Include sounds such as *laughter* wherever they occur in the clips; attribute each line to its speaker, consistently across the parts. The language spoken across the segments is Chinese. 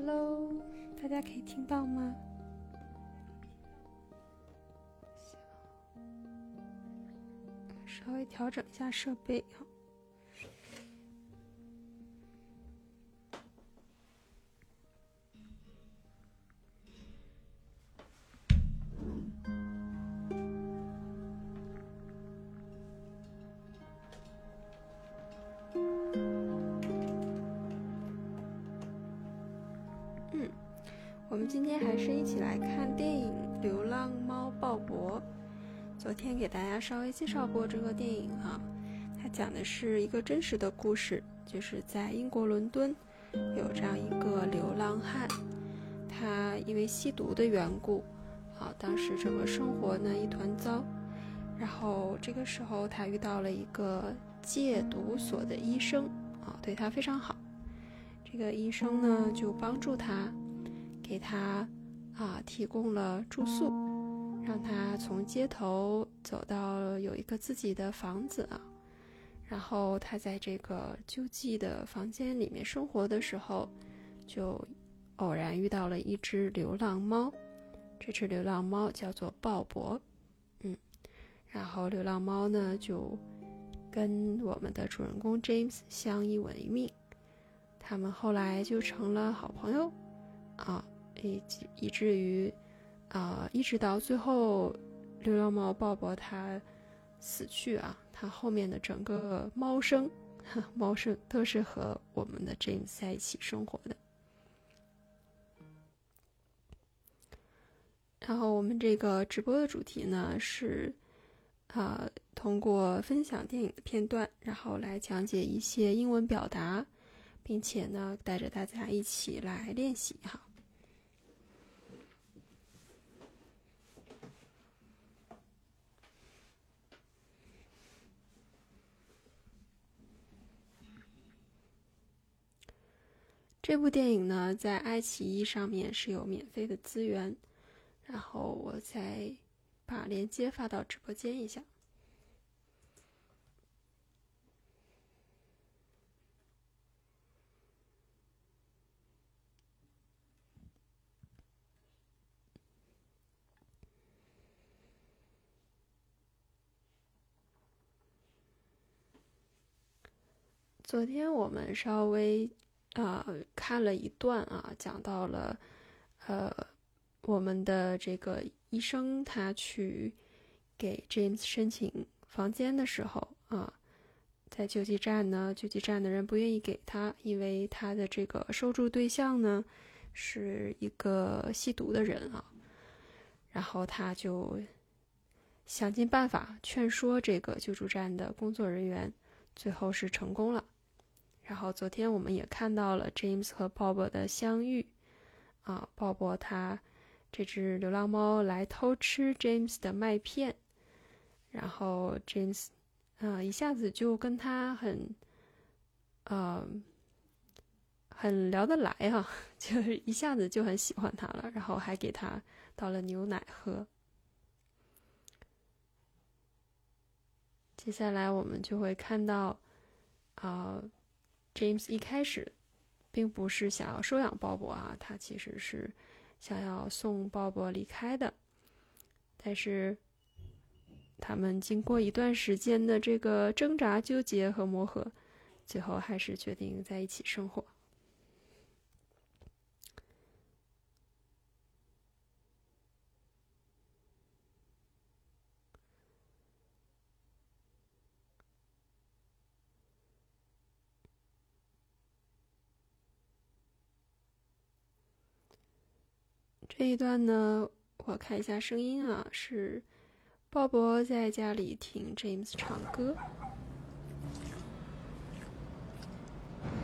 Speaker 1: Hello，大家可以听到吗？稍微调整一下设备哈。今天还是一起来看电影《流浪猫鲍勃》。昨天给大家稍微介绍过这个电影啊，它讲的是一个真实的故事，就是在英国伦敦有这样一个流浪汉，他因为吸毒的缘故，啊，当时整个生活呢一团糟，然后这个时候他遇到了一个戒毒所的医生，啊，对他非常好，这个医生呢就帮助他，给他啊提供了住宿。让他从街头走到有一个自己的房子啊，然后他在这个救济的房间里面生活的时候，就偶然遇到了一只流浪猫。这只流浪猫叫做鲍勃，嗯，然后流浪猫呢就跟我们的主人公 James 相依为命，他们后来就成了好朋友啊，以以至于。啊，一直到最后，流浪猫鲍勃它死去啊，它后面的整个猫生，猫生都是和我们的 James 在一起生活的。然后我们这个直播的主题呢是，啊，通过分享电影的片段，然后来讲解一些英文表达，并且呢带着大家一起来练习哈。这部电影呢，在爱奇艺上面是有免费的资源，然后我再把链接发到直播间一下。昨天我们稍微。啊，看了一段啊，讲到了，呃，我们的这个医生他去给 James 申请房间的时候啊，在救济站呢，救济站的人不愿意给他，因为他的这个收助对象呢是一个吸毒的人啊，然后他就想尽办法劝说这个救助站的工作人员，最后是成功了。然后昨天我们也看到了 James 和 Bob 的相遇，啊，Bob 他这只流浪猫来偷吃 James 的麦片，然后 James 啊一下子就跟他很，呃，很聊得来啊，*laughs* 就是一下子就很喜欢他了，然后还给他倒了牛奶喝。接下来我们就会看到，啊。James 一开始并不是想要收养鲍勃啊，他其实是想要送鲍勃离开的。但是他们经过一段时间的这个挣扎、纠结和磨合，最后还是决定在一起生活。这一段呢，我看一下声音啊，是鲍勃在家里听 James 唱歌，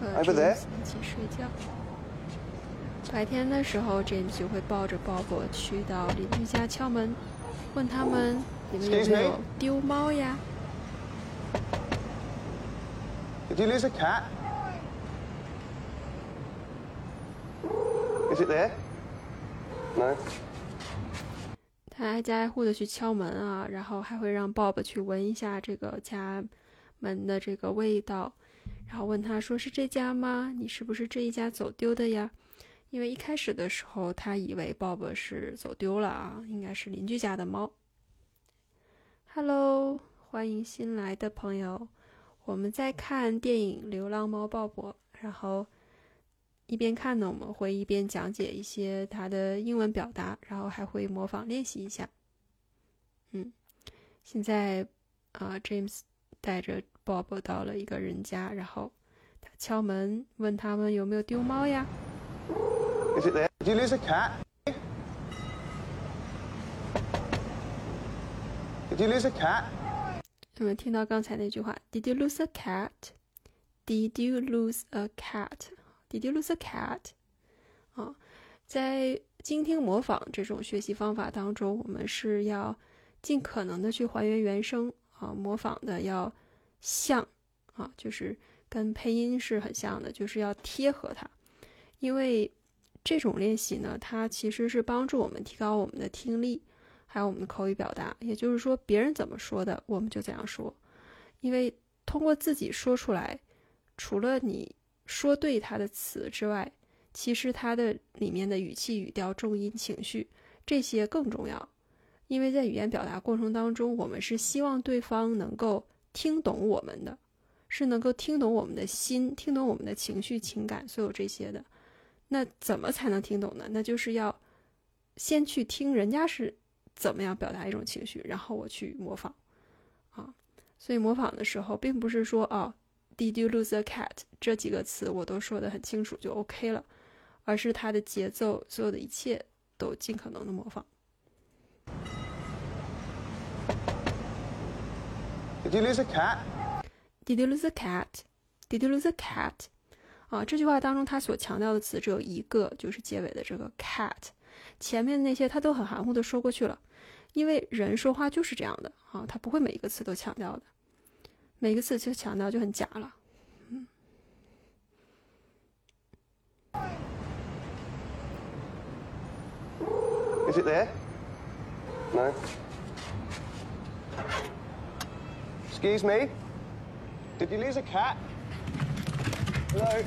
Speaker 1: 和 James 一起睡觉。白天的时候，James 就会抱着鲍勃去到邻居家敲门，问他们：“你们有没有丢猫呀
Speaker 2: ？”Did you lose a cat? Is it there?
Speaker 1: 他挨家挨户的去敲门啊，然后还会让 Bob 去闻一下这个家门的这个味道，然后问他说：“是这家吗？你是不是这一家走丢的呀？”因为一开始的时候他以为 Bob 是走丢了啊，应该是邻居家的猫。Hello，欢迎新来的朋友，我们在看电影《流浪猫鲍勃》，然后一边看呢，我们会一边讲解一些它的英文表达，然后还会模仿练习一下。嗯，现在啊，James 带着 Bob 到了一个人家，然后他敲门，问他们有没有丢猫呀。
Speaker 2: Is it there? Did you lose a cat? Did you lose a cat?
Speaker 1: 你们听到刚才那句话？Did you lose a cat? Did you lose a cat? Did you lose a cat? 啊，在精听模仿这种学习方法当中，我们是要尽可能的去还原原声啊，模仿的要像啊，就是跟配音是很像的，就是要贴合它。因为这种练习呢，它其实是帮助我们提高我们的听力。还有我们的口语表达，也就是说，别人怎么说的，我们就怎样说。因为通过自己说出来，除了你说对它的词之外，其实它的里面的语气、语调、重音、情绪这些更重要。因为在语言表达过程当中，我们是希望对方能够听懂我们的，是能够听懂我们的心，听懂我们的情绪、情感，所有这些的。那怎么才能听懂呢？那就是要先去听人家是。怎么样表达一种情绪，然后我去模仿，啊，所以模仿的时候，并不是说哦，Did you lose a cat？这几个词我都说的很清楚就 OK 了，而是它的节奏，所有的一切都尽可能的模仿。
Speaker 2: Did you lose a cat?
Speaker 1: Did you lose a cat? Did you lose a cat? 啊，这句话当中它所强调的词只有一个，就是结尾的这个 cat。前面的那些它都很含糊的说过去了，因为人说话就是这样的啊，他不会每一个词都强调的，每个字就强调就很假了。嗯。
Speaker 2: Is it there? No. Excuse me? Did you lose a cat? Hello?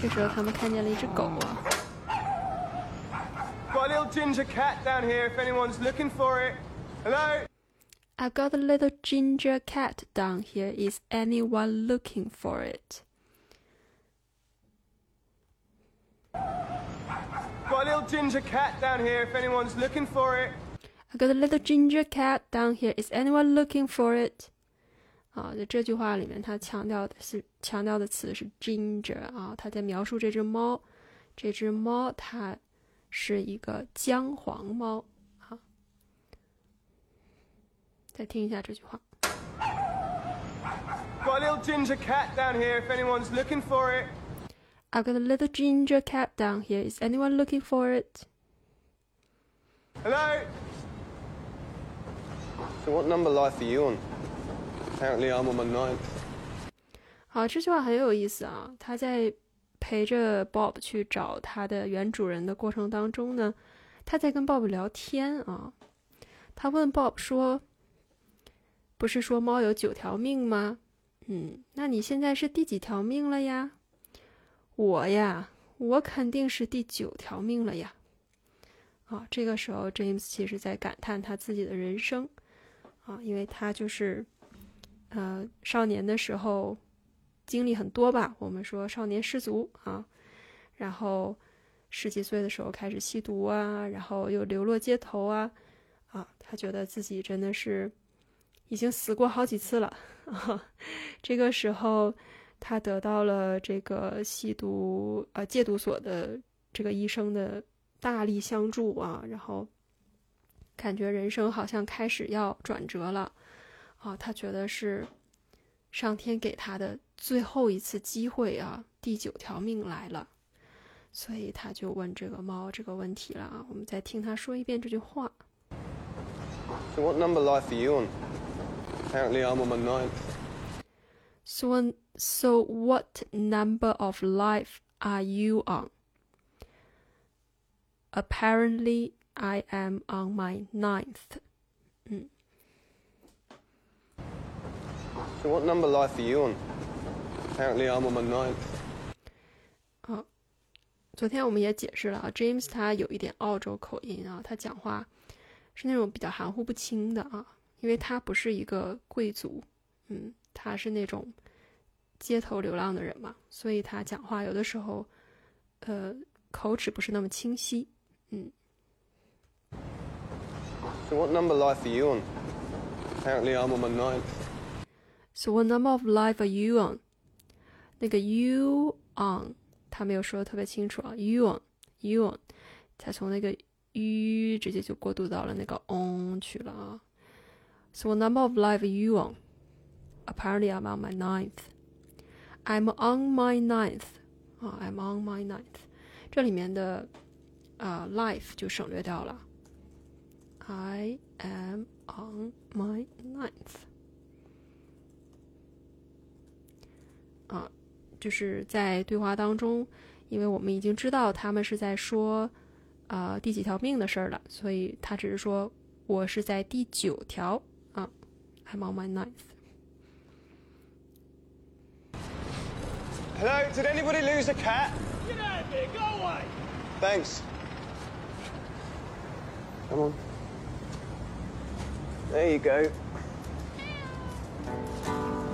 Speaker 1: 这时候他们看见了一只狗啊。
Speaker 2: Got a little ginger cat down here if anyone's looking for it. Hello?
Speaker 1: I got a little ginger cat down here. Is anyone looking for it?
Speaker 2: Got a little ginger cat down here if anyone's looking for it.
Speaker 1: I got a little ginger cat down here. Is anyone looking for it? 啊，在这句话里面，它强调的是强调的词是 ginger 啊，它在描述这只猫。这只猫它是一个姜黄猫 再听一下这句话。
Speaker 2: Got a little ginger cat down here if anyone's looking for it.
Speaker 1: I've got a little ginger cat down here. Is anyone looking for it?
Speaker 2: Hello? So what number life are you on? Apparently I'm on my ninth.
Speaker 1: 好，这句话很有意思啊。他在陪着 Bob 去找他的原主人的过程当中呢，他在跟 Bob 聊天啊。他问 Bob 说：“不是说猫有九条命吗？嗯，那你现在是第几条命了呀？”我呀，我肯定是第九条命了呀。啊，这个时候 James 其实在感叹他自己的人生啊，因为他就是呃少年的时候。经历很多吧，我们说少年失足啊，然后十几岁的时候开始吸毒啊，然后又流落街头啊，啊，他觉得自己真的是已经死过好几次了。*laughs* 这个时候，他得到了这个吸毒呃戒毒所的这个医生的大力相助啊，然后感觉人生好像开始要转折了啊，他觉得是上天给他的。最后一次机会啊，第九条命来了，所以他就问这个猫这个问题了啊。我们再听他说一遍这句话。
Speaker 2: What number life are you? Apparently I'm on my ninth.
Speaker 1: So so what number of life are you on? Apparently I am on my ninth. 嗯。
Speaker 2: So what number life are you on? Apparently I'm on my ninth.
Speaker 1: 昨天我们也解释了啊，James 他有一点澳洲口音啊，他讲话是那种比较含糊不清的啊， 因为他不是一个贵族，嗯，他是那种街头流浪的人嘛，所以他讲话有的时候，呃，口齿不是那么清晰，嗯。
Speaker 2: So what number life are you on? Apparently I'm on my ninth.
Speaker 1: So what number of life are you on? 那个 you on 他没有说的特别清楚啊，you on you on，他从那个 u 直接就过渡到了那个 on 去了啊。So what number of life are you on? Apparently I'm on my ninth. I'm on my ninth. 啊，I'm on my ninth. 这里面的啊、uh, life 就省略掉了。I am on my ninth. 啊，就是在对话当中，因为我们已经知道他们是在说，啊、呃、第几条命的事儿了，所以他只是说我是在第九条啊 ，I'm on my ninth。
Speaker 2: Hello, did anybody lose a cat?
Speaker 3: Get out of here! Go away!
Speaker 2: Thanks. Come on. There you go.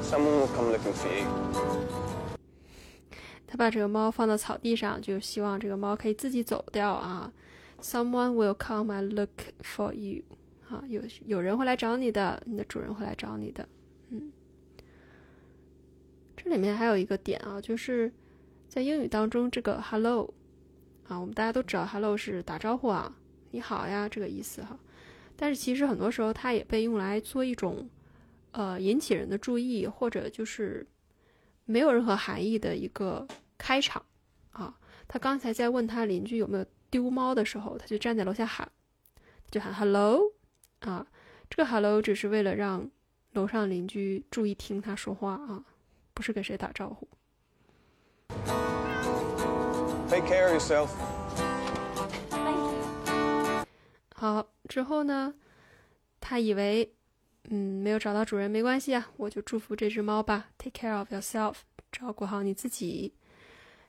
Speaker 2: Someone will come looking for you.
Speaker 1: 他把这个猫放到草地上，就希望这个猫可以自己走掉啊。Someone will come and look for you， 啊，有有人会来找你的，你的主人会来找你的。嗯，这里面还有一个点啊，就是在英语当中，这个 hello 啊，我们大家都知道 hello 是打招呼啊，你好呀这个意思哈。但是其实很多时候它也被用来做一种呃引起人的注意，或者就是没有任何含义的一个开场啊。他刚才在问他邻居有没有丢猫的时候，他就站在楼下喊，就喊 hello 啊。这个 hello 只是为了让楼上邻居注意听他说话啊，不是给谁打招呼。
Speaker 2: Take care of yourself.
Speaker 1: 好，之后呢，他以为，嗯，没有找到主人没关系啊，我就祝福这只猫吧，take care of yourself，照顾好你自己。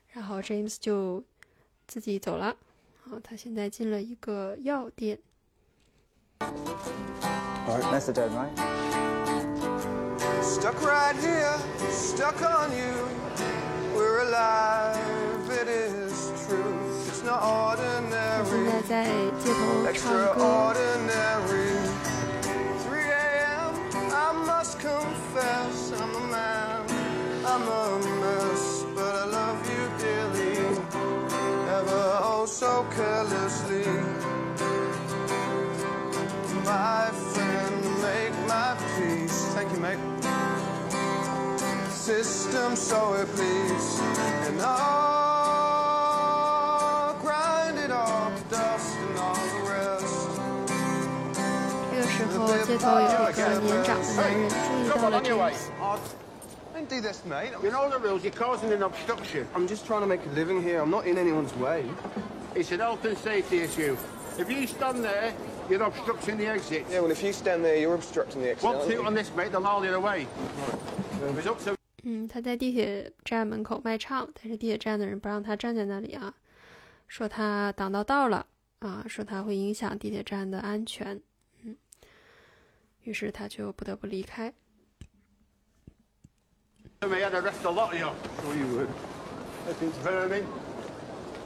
Speaker 1: 然后 James 就自己走了。好，他现在进了一个药店。
Speaker 4: All right, that's the dead, right?
Speaker 2: Stuck right here, stuck on you. We're alive, it is true. It's not ordinary. Extraordinary. 3 a.m. I must confess, I'm a man, I'm a mess, but I love you dearly. Ever oh so carelessly My friend, make my peace. Thank you, mate. System so it please. And I'll grind it off dust and all the rest.
Speaker 1: 这个时候街头有一个年长的男人注意到了 James，
Speaker 2: Don't do this, mate.
Speaker 3: You know the rules, you're causing an obstruction.
Speaker 2: I'm just trying to make a living here. I'm not in anyone's way.
Speaker 3: It's an health and safety issue. If you stand there, you're obstructing the exit.
Speaker 2: Yeah, well, if you stand there, you're obstructing the exit.
Speaker 3: One two on this, mate, they'll. If it's up to
Speaker 1: 嗯，他在地铁站门口卖唱，但是地铁站的人不让他站在那里啊，说他挡到道了啊，说他会影响地铁站的安全，嗯，于是他就不得不离开。
Speaker 3: me, I'd arrest a lot of you.
Speaker 2: Oh, you would.
Speaker 3: Vermin.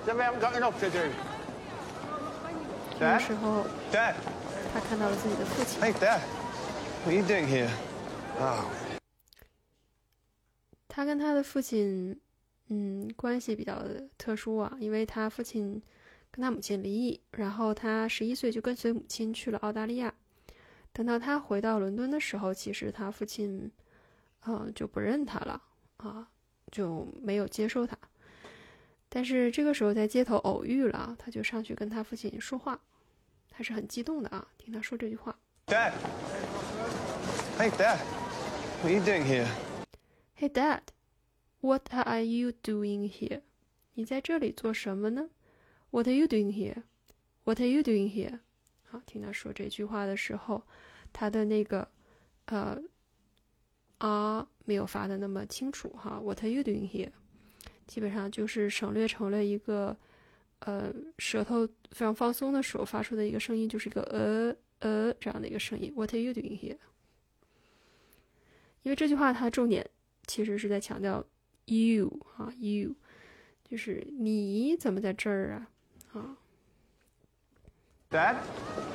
Speaker 3: Then we haven't got enough to do.
Speaker 1: 这个时候
Speaker 2: ，Dad.
Speaker 1: 他看到了自己的父亲
Speaker 2: ，Hey, Dad. What are you doing here? Oh,
Speaker 1: 他跟他的父亲，嗯，关系比较特殊啊，因为他父亲跟他母亲离异，然后他十一岁就跟随母亲去了澳大利亚。等到他回到伦敦的时候，其实他父亲，嗯、就不认他了啊，就没有接受他。但是这个时候在街头偶遇了，他就上去跟他父亲说话，他是很激动的啊，听他说这句话。
Speaker 2: Dad. Hey, Dad. What are you doing here?
Speaker 1: Hey Dad, what are you doing here? 你在这里做什么呢？What are you doing here? What are you doing here? 好，听他说这句话的时候，他的那个呃啊没有发的那么清楚哈。What are you doing here? 基本上就是省略成了一个呃舌头非常放松的时候发出的一个声音，就是一个呃呃这样的一个声音。What are you doing here？因为这句话它重点其实是在强调 you 啊，you 就是你怎么在这儿啊啊。
Speaker 5: Dad?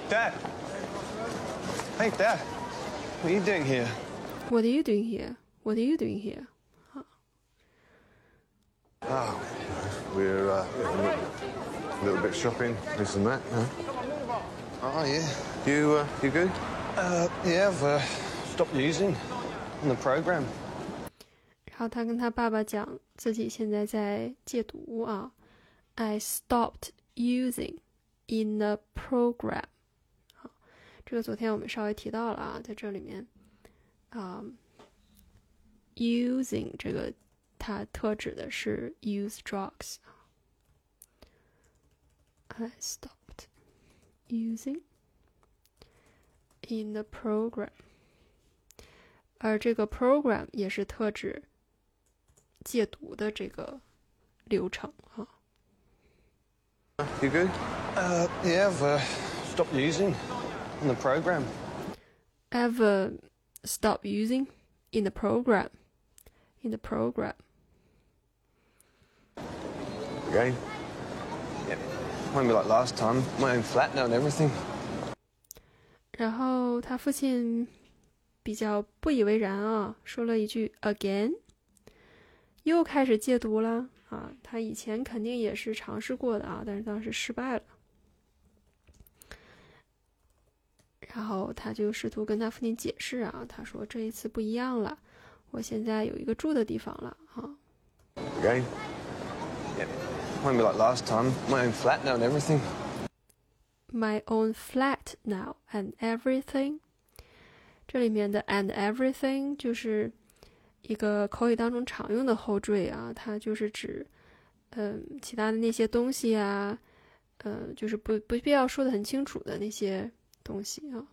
Speaker 5: Dad? Hey, Dad. What are you doing here?
Speaker 1: What are you doing here? What are you doing here?
Speaker 6: Oh, we're uh, a little, little bit shopping, this and that. Huh?
Speaker 5: Oh, yeah.
Speaker 6: You, uh, you good?
Speaker 5: Uh, yeah, I've uh, stopped using the program.
Speaker 1: 然后他跟他爸爸讲自己现在在戒毒啊，I stopped using in the program。好，这个昨天我们稍微提到了啊，在这里面啊、u s i n g 这个 它特指的是 use drugs。I stopped using in the program。而这个 program 也是特指戒毒的这个流程哈。
Speaker 6: You good?
Speaker 5: Uh, yeah, I've uh, stopped using the program.
Speaker 1: Ever stop using in the program? In the program.
Speaker 6: Again?
Speaker 5: Won't be like last time. My own flat now and everything.
Speaker 1: 然后他父亲比较不以为然啊，说了一句 again，又开始戒毒了啊。他以前肯定也是尝试过的啊，但是当时失败了。然后他就试图跟他父亲解释啊，他说这一次不一样了，我现在有一个住的地方了啊。
Speaker 6: Again?
Speaker 5: Won't be like last time. My own flat now and everything.
Speaker 1: my own flat now and everything。这里面的 and everything 就是一个口语当中常用的后缀啊，它就是指嗯其他的那些东西啊，嗯就是不不必要说的很清楚的那些东西啊。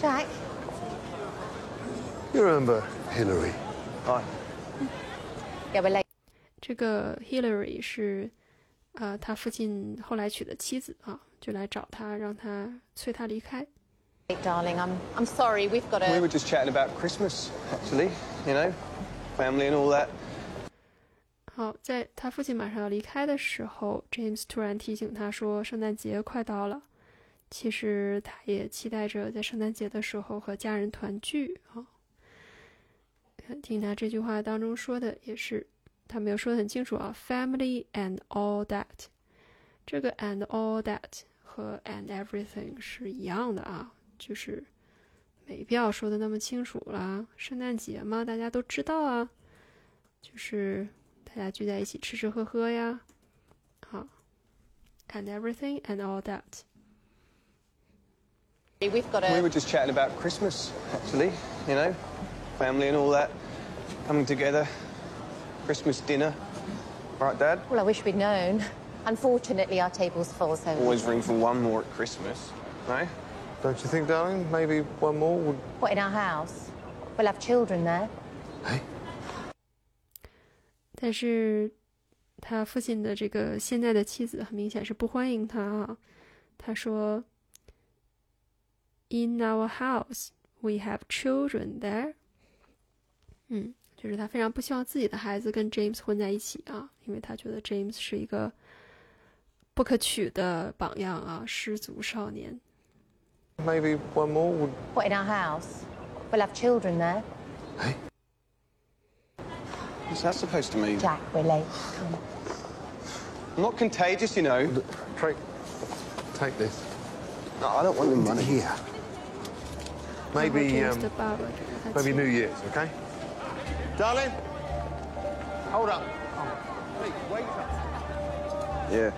Speaker 7: Jack,
Speaker 6: You remember Hillary?
Speaker 5: Hi.
Speaker 7: yeah, we're late,
Speaker 1: 这个 Hillary 是呃他父亲后来娶的妻子啊，就来找他，让他催他离开。
Speaker 7: darling. I'm I'm sorry. We've got
Speaker 5: We were just chatting about Christmas, actually. You know, family and all that.
Speaker 1: 好，在他父亲马上要离开的时候，James 突然提醒他说：“圣诞节快到了。”其实他也期待着在圣诞节的时候和家人团聚啊。呃听他这句话当中说的也是，他没有说的很清楚啊，family and all that，这个 and all that 和 and everything 是一样的啊，就是没必要说的那么清楚啦。圣诞节嘛，大家都知道啊，就是。大家聚在一起吃吃喝喝呀，好，and everything and all that。
Speaker 7: We've got
Speaker 5: We were
Speaker 7: to.
Speaker 5: just chatting about Christmas, actually. You know, family and all that. Coming together. Christmas dinner. Right, Dad?
Speaker 7: Well, I wish we'd known. Unfortunately, our table's full, so.
Speaker 5: Always room for one more at Christmas. No?
Speaker 6: Don't you think, darling? Maybe one more would...
Speaker 7: What in our house? We'll have children there.
Speaker 6: Hey?
Speaker 1: 但是他父亲的这个现在的妻子很明显是不欢迎他啊。他说：“In our house, we have children there。”嗯， 就是他非常不希望自己的孩子跟 James 混在一起啊，因为他觉得 James 是一个不可取的榜样啊，失足少年。
Speaker 6: Maybe one more would...
Speaker 7: What in our house? We'll have children there.
Speaker 6: Hey?
Speaker 5: What's that supposed to mean?
Speaker 7: Jack, we're late. Come on.
Speaker 5: I'm not contagious, you know.
Speaker 6: Take, take this.
Speaker 5: No, I don't want the money.
Speaker 6: Here. Maybe, um, maybe New Year's, okay? Darling?
Speaker 3: Hold up. Oh, please, wait up.
Speaker 5: Yeah.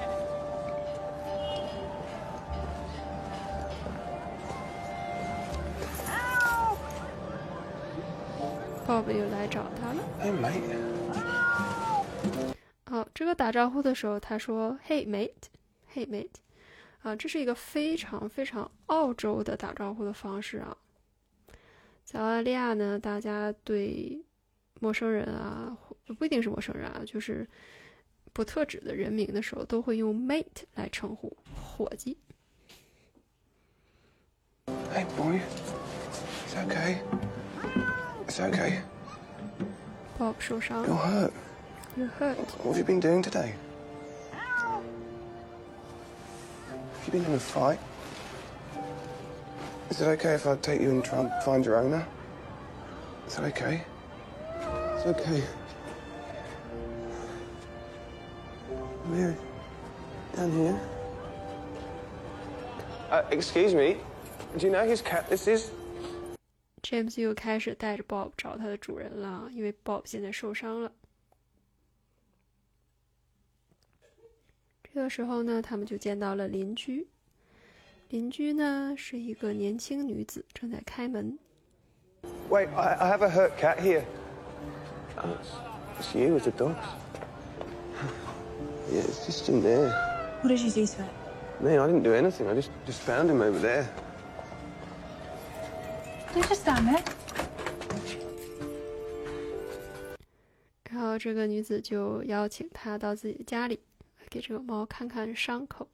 Speaker 1: 爸爸又来找他了。
Speaker 5: Hey, mate.
Speaker 1: 好，这个打招呼的时候，他说 “Hey mate”，“Hey mate”，啊，这是一个非常非常澳洲的打招呼的方式啊。在澳大利亚呢，大家对陌生人啊，不一定是陌生人啊，就是不特指的人名的时候，都会用 mate 来称呼伙计。
Speaker 5: Hey, boy. It's okay. It's okay.
Speaker 1: Bob 受伤
Speaker 5: You're
Speaker 1: hurt.，You're
Speaker 5: hurt。What have you been doing today? Have you been in a fight? Is it okay if I take you and try and find your owner? Is that okay? It's okay. Come here. Down here. Uh, excuse me. Do you know whose cat this is?
Speaker 1: James 又开始带着 Bob 找他的主人了，因为 Bob 现在受伤了。这个时候呢，他们就见到了邻居。邻居呢是一个年轻女子，正在开门。
Speaker 5: Wait, I, I have a hurt cat here. Oh, it's, it's you with the dogs. Yeah, it's just in there.
Speaker 8: What did you do to it?
Speaker 5: Man, I didn't do anything. I just just found him over there.
Speaker 8: You just stand there.
Speaker 1: 然后这个女子就邀请他到自己的家里，给这个猫看看伤口。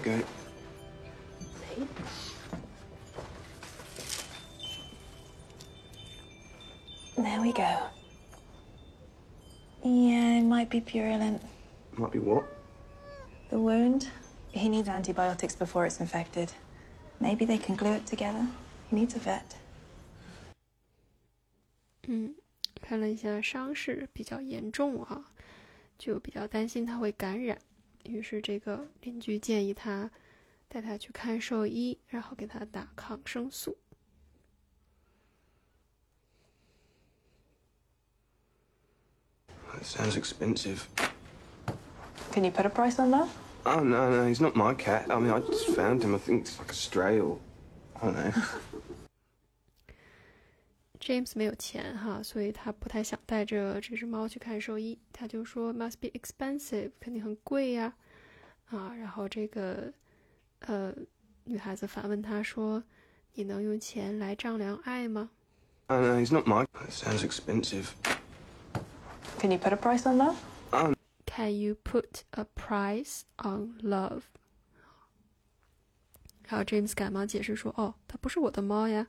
Speaker 5: go.
Speaker 8: There we go. Yeah, it might be purulent.
Speaker 5: Might be what?
Speaker 8: The wound, he needs antibiotics before it's infected. Maybe they can glue it together. He needs a vet.
Speaker 1: 嗯，看了一下伤势比较严重啊，就比较担心他会感染， 于是这个邻居建议他带他去看兽医，然后给他打抗生素。
Speaker 5: That sounds expensive.
Speaker 8: Can you put a price on that?
Speaker 5: Oh no, no, he's not my cat. I mean, I just found him. I think it's like a stray or I don't know. *laughs*
Speaker 1: James 没有钱哈，所以他不太想带着这只猫去看兽医，他就说 must be expensive，肯定很贵呀，啊，然后这个呃女孩子反问他说，你能用钱来丈量爱吗？
Speaker 5: oh no, he's not my. That sounds expensive.
Speaker 8: Can you put a price on that?
Speaker 1: Can you put a price on love？然后 James 赶忙解释说：“哦，它不是我的猫呀，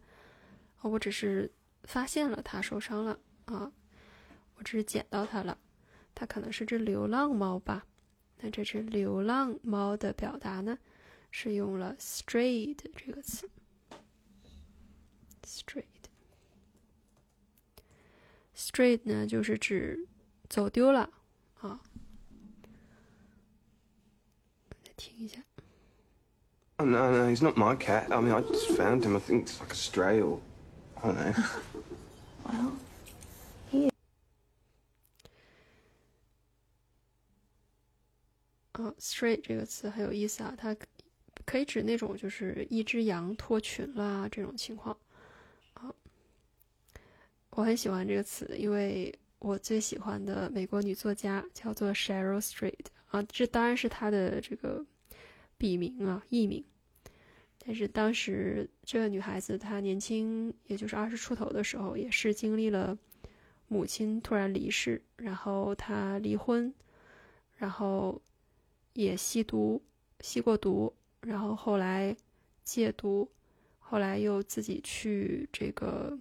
Speaker 1: 哦，我只是 发现了它受伤了啊，我只是捡到它了，它可能是只流浪猫吧？那这只流浪猫的表达呢，是用了 strayed 这个词，strayed。strayed 呢，就是指走丢了啊。”再听一下。
Speaker 5: Oh no, no, he's not my cat. I mean, I just found him. I think it's like a stray or I don't know.
Speaker 8: Well,
Speaker 1: 啊 straight 这个词很有意思啊，它可以指那种就是一只羊脱群啦这种情况啊。我很喜欢这个词，因为我最喜欢的美国女作家叫做 Cheryl Street 啊，这当然是她的这个笔名啊，艺名。但是当时这个女孩子她年轻，也就是二十出头的时候，也是经历了母亲突然离世，然后她离婚，然后也吸毒，吸过毒，然后后来戒毒，后来又自己去这个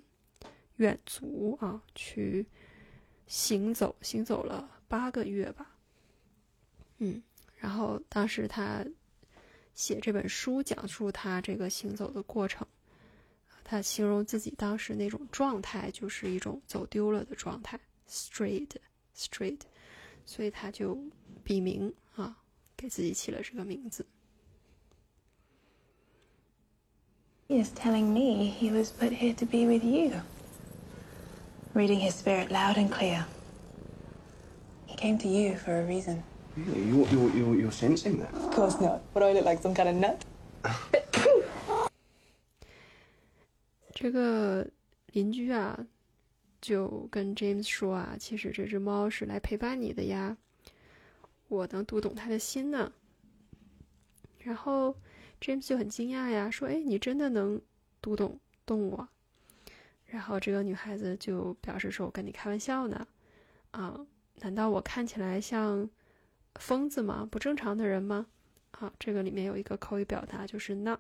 Speaker 1: 远足啊，去行走，行走了八个月吧，嗯，然后当时他写这本书，讲述他这个行走的过程，他形容自己当时那种状态，就是一种走丢了的状态，strayed，strayed，所以他就笔名啊，给自己起了这个名字。
Speaker 8: he is telling me he was put here to be with you. Reading his spirit loud and clear. He came to you for a reason.
Speaker 5: Really? You, you, you, you're sensing that?
Speaker 8: Of course not. What do I look like, some kind of nut?
Speaker 1: 这个邻居啊，就跟 James 说啊，其实这只猫是来陪伴你的呀，我能读懂它的心呢。然后 James 就很惊讶呀，说：“哎，你真的能读懂动物啊？”然后这个女孩子就表示说：“我跟你开玩笑呢，啊，难道我看起来像疯子吗？不正常的人吗？”啊，这个里面有一个口语表达，就是 not。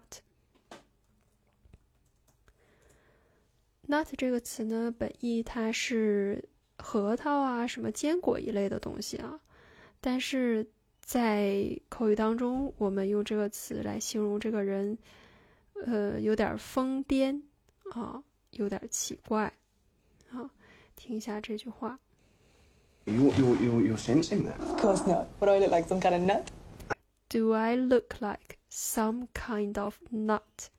Speaker 1: nut 这个词呢，本意它是核桃啊，什么坚果一类的东西啊，但是在口语当中，我们用这个词来形容这个人，呃，有点疯癫啊，有点奇怪啊。听一下这句话。
Speaker 5: You, you, you, you're sensing that?
Speaker 8: Of course not. What do I look like, some kind of nut?
Speaker 1: Do I look like some kind of nut？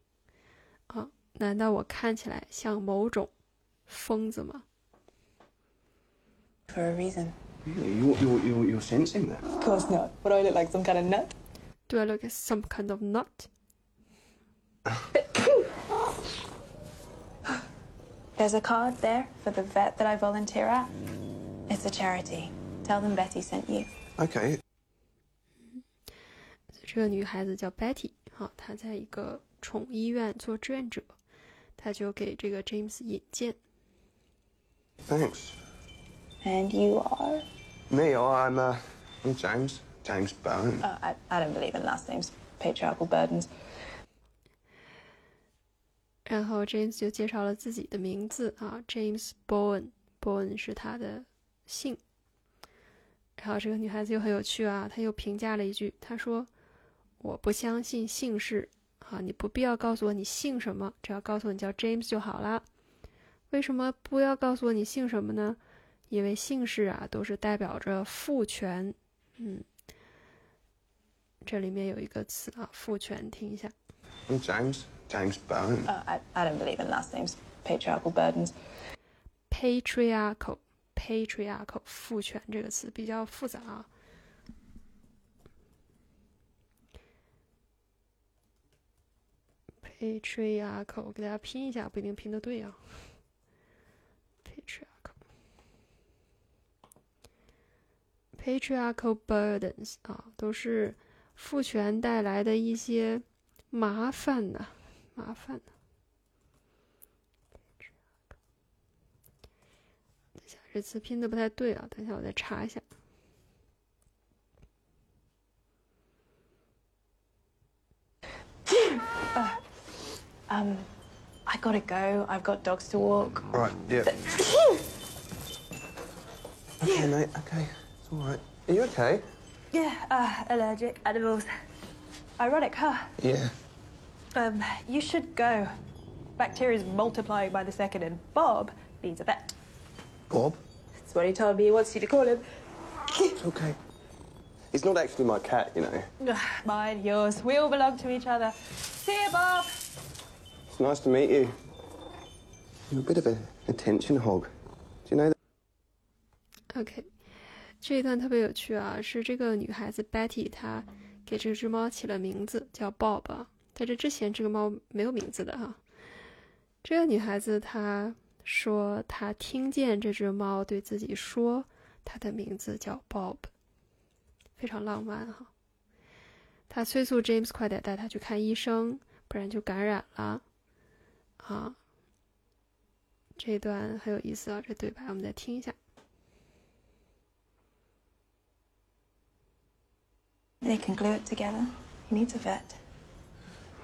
Speaker 1: 啊，难道我看起来像某种疯子吗？
Speaker 8: For a reason.
Speaker 5: Really? You, you, you, you're sensing that?
Speaker 8: Of course not. What do I look like, some kind of nut?
Speaker 1: Do I look like some kind of nut？
Speaker 8: There's a card there for the vet that I volunteer at. It's a charity. Tell them Betty sent you.
Speaker 5: Okay.
Speaker 1: 这个女孩子叫 Betty，哈、她在一个宠物医院做志愿者，她就给这个 James 引荐。
Speaker 5: Thanks.
Speaker 8: And you are?
Speaker 5: Me, I'm, uh, I'm James. James Bowen.
Speaker 8: Uh, I, I don't believe in last names, patriarchal burdens.
Speaker 1: 然后 James 就介绍了自己的名字啊，James Bowen，Bowen 是他的 姓。然后这个女孩子又很有趣啊，她又评价了一句，她说：“我不相信姓氏啊，你不必要告诉我你姓什么，只要告诉我你叫 James 就好啦。为什么不要告诉我你姓什么呢？因为姓氏啊都是代表着父权。嗯，这里面有一个词啊，父权，听一下。
Speaker 5: I'm James. James Bowen.
Speaker 8: Uh, I, I don't believe in last names, patriarchal burdens.
Speaker 1: patriarchal patriarchal 父权这个词比较复杂啊。patriarchal 我给大家拼一下，不一定拼的对啊。patriarchal patriarchal burdens 啊，都是父权带来的一些麻烦呐、麻烦呐、这词拼的不太对啊，等一下我再查一下。
Speaker 8: Um, I gotta go. I've got dogs to walk.
Speaker 5: Right, yeah. okay, mate, okay. It's all right. Are you okay?
Speaker 8: Yeah, uh, allergic animals. Ironic, huh?
Speaker 5: Yeah.
Speaker 8: Um, you should go. Bacteria's multiplying by the second, and Bob needs a vet.
Speaker 5: Bob?
Speaker 8: That's what he told me he wants you to call him.
Speaker 5: It's okay. He's not actually my cat, you know.
Speaker 8: Mine, yours. We all belong to each other. See you, Bob.
Speaker 5: It's nice to meet you. You're a bit of an attention hog. Do you know that?
Speaker 1: Okay. 这一段特别有趣啊，是这个女孩子 Betty 她给这只猫起了名字叫 Bob 啊，在这之前这个猫没有名字的哈、这个女孩子她说他听见这只猫对自己说它的名字叫 Bob，非常浪漫哈、他催促 James 快点带他去看医生，不然就感染了啊。这段很有意思啊，这对白我们再听一下。
Speaker 8: They can glue it together. He needs a vet.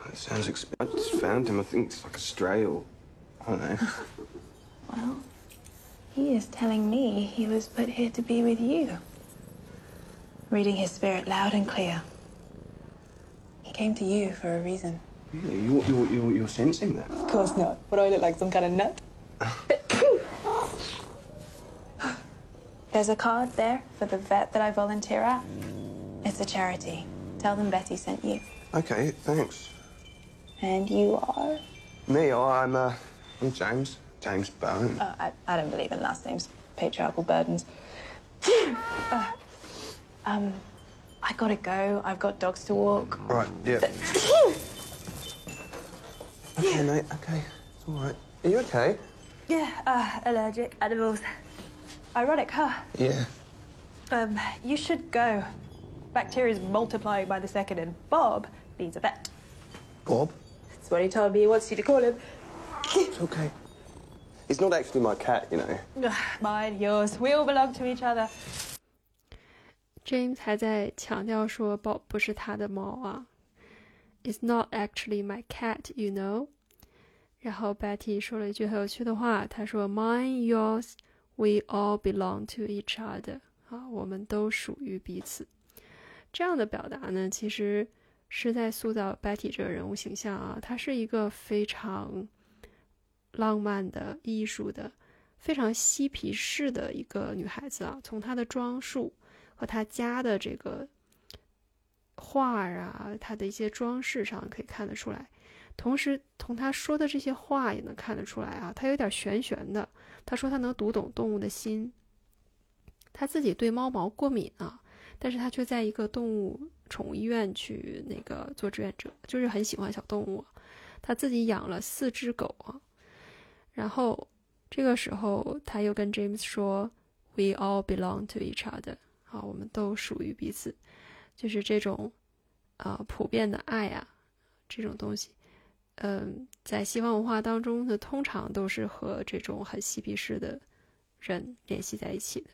Speaker 5: That sounds exp- I just found him. I think it's like a stray or. I don't know.
Speaker 8: Well, he is telling me he was put here to be with you. Reading his spirit loud and clear. He came to you for a reason.
Speaker 5: really? You, you, you, you're sensing that?
Speaker 8: Of course not. What do I look like, some kind of nut? There's a card there for the vet that I volunteer at. It's a charity. Tell them Betty sent you.
Speaker 5: Okay, thanks.
Speaker 8: And you are?
Speaker 5: Me, I'm, uh, I'm James. James Bowen.
Speaker 8: Uh, I, I don't believe in last names, patriarchal burdens. Uh, um, I gotta go. I've got dogs to walk.
Speaker 5: Right, yeah. okay, mate, okay. It's all right. Are you okay?
Speaker 8: Yeah, uh, allergic animals. Ironic, huh?
Speaker 5: Yeah.
Speaker 8: Um, you should go. Bacteria's multiplying by the second, and Bob needs a vet.
Speaker 5: Bob?
Speaker 8: That's what he told me he wants you to call him.
Speaker 5: It's okay. He's not actually my cat, you know.
Speaker 8: Ugh, *sighs* Mine, yours. We all belong to each other.
Speaker 1: James 还在强调说，Bob 不是他的猫啊，It's not actually my cat, you know。然后 Betty 说了一句很有趣的话，她说：“Mine, yours, we all belong to each other。”啊，我们都属于彼此。这样的表达呢，其实是在塑造 Betty 这个人物形象啊。她是一个非常 浪漫的、艺术的、非常嬉皮士的一个女孩子啊。从她的装束。和她家的这个画啊，他的一些装饰上可以看得出来，同时从他说的这些话也能看得出来啊，他有点玄玄的。他说他能读懂动物的心，他自己对猫毛过敏啊，但是他却在一个动物宠物医院去那个做志愿者，就是很喜欢小动物，他自己养了四只狗啊。然后这个时候他又跟 James 说：“We all belong to each other。”啊，我们都属于彼此，就是这种，啊，普遍的爱啊，这种东西，嗯，在西方文化当中呢，通常都是和这种很嬉皮士的人联系在一起的。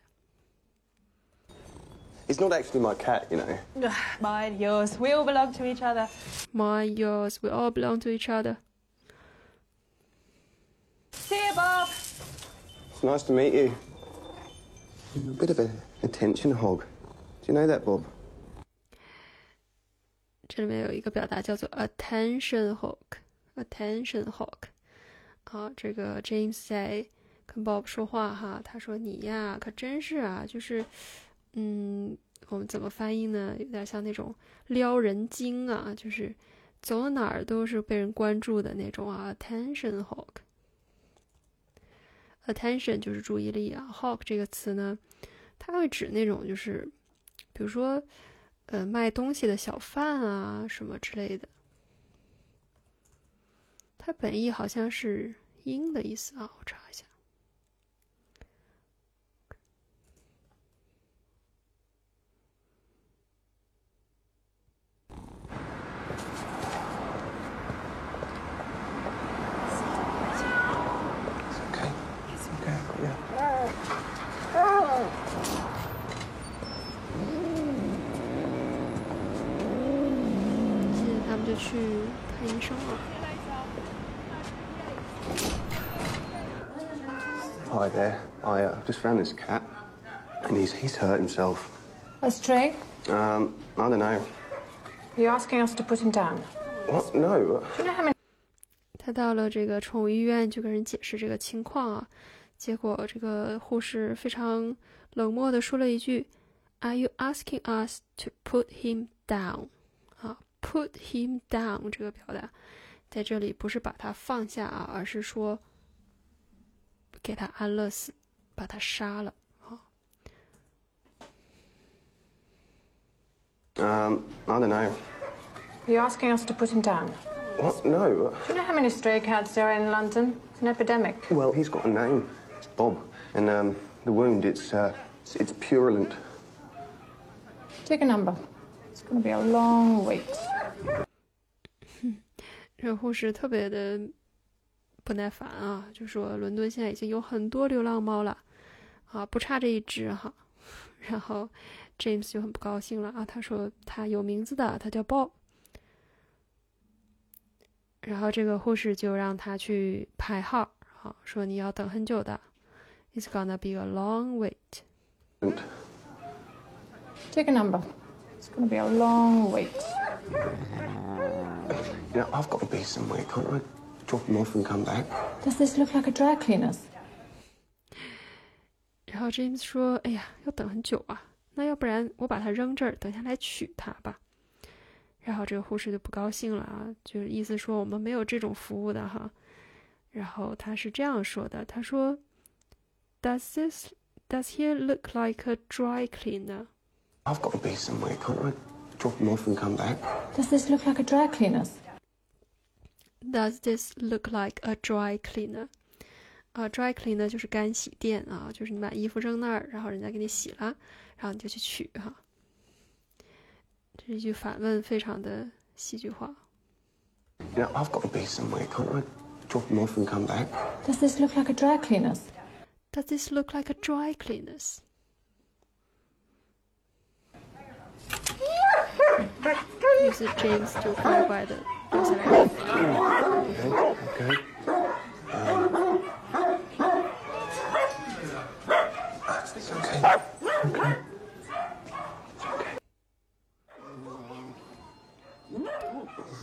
Speaker 5: It's not actually my cat, you know.
Speaker 8: Mine, yours. We all belong to each other.
Speaker 1: Mine, yours. We all belong to each other.
Speaker 8: See you, Bob.
Speaker 5: It's nice to meet you. You're a bit of an attention hog. Do you know that, Bob?
Speaker 1: 这里面有一个表达叫做 attention hog，attention hog。好，这个 James 在跟 Bob 说话哈，他说你呀，可真是啊，就是，嗯，我们怎么翻译呢？有点像那种撩人精啊，就是走到哪儿都是被人关注的那种啊，attention hog。Attention 就是注意力啊，hawk 这个词呢，它会指那种就是，比如说，呃，卖东西的小贩啊，什么之类的。它本意好像是鹰的意思啊，我查一下。去看医生了。
Speaker 5: Hi there. I uh, just found this cat, and he's he's hurt himself.
Speaker 9: A stray?
Speaker 5: Um, I don't know.
Speaker 9: You're asking us to put him down?
Speaker 5: What? No.
Speaker 9: Do you know how many?
Speaker 1: 他到了这个宠物医院，就跟人解释这个情况啊。结果这个护士非常冷漠的说了一句：“Are you asking us to put him down？” Put him down 这个表达，在这里不是把他放下啊，而是说给他安乐死，把他杀了啊。
Speaker 5: Um, I don't know.
Speaker 9: You're asking us to put him down?
Speaker 5: What? No.
Speaker 9: Do you know how many stray cats there are in London? It's an epidemic.
Speaker 5: Well, he's got a name. It's Bob. And um, the wound, it's, uh, it's, it's purulent.
Speaker 9: Take a number. It's going to be a long wait.
Speaker 1: 这个护士特别的不耐烦啊，就说伦敦现在已经有很多流浪猫了，啊，不差这一只哈。*laughs* 然后 James 就很不高兴了啊，他说他有名字的，他叫 Bob。然后这个护士就让他去排号，好说你要等很久的，It's gonna be a long wait.
Speaker 9: Take a number. It's gonna be a long wait. *laughs*
Speaker 5: You know, I've got to be somewhere. Can't I drop him off and come back?
Speaker 9: Does this look like a dry cleaner's?
Speaker 1: 然后 James 说：“哎呀，要等很久啊，那要不然我把它扔这儿，等下来取它吧。”然后这个护士就不高兴了啊，就是意思说我们没有这种服务的哈。然后他是这样说的：“他说，Does this does he look like a dry cleaner?
Speaker 5: I've got to be somewhere. Can't I drop him off and come back?
Speaker 9: Does this look like a dry cleaner's?
Speaker 1: Does this look like a dry cleaner？ 啊，dry clean 呢就是干洗店啊，就是你把衣服扔那儿，然后人家给你洗了，然后你就去取哈。这是一句反问，非常的戏剧化。
Speaker 5: You know, I've got to be somewhere. Can't I drop him off and come back?
Speaker 9: Does this look like a dry cleaner's?
Speaker 1: Does this look like a dry cleaners?*laughs* 于是 James 就乖乖的 坐下来看。
Speaker 5: Okay. Um, it's okay. Okay.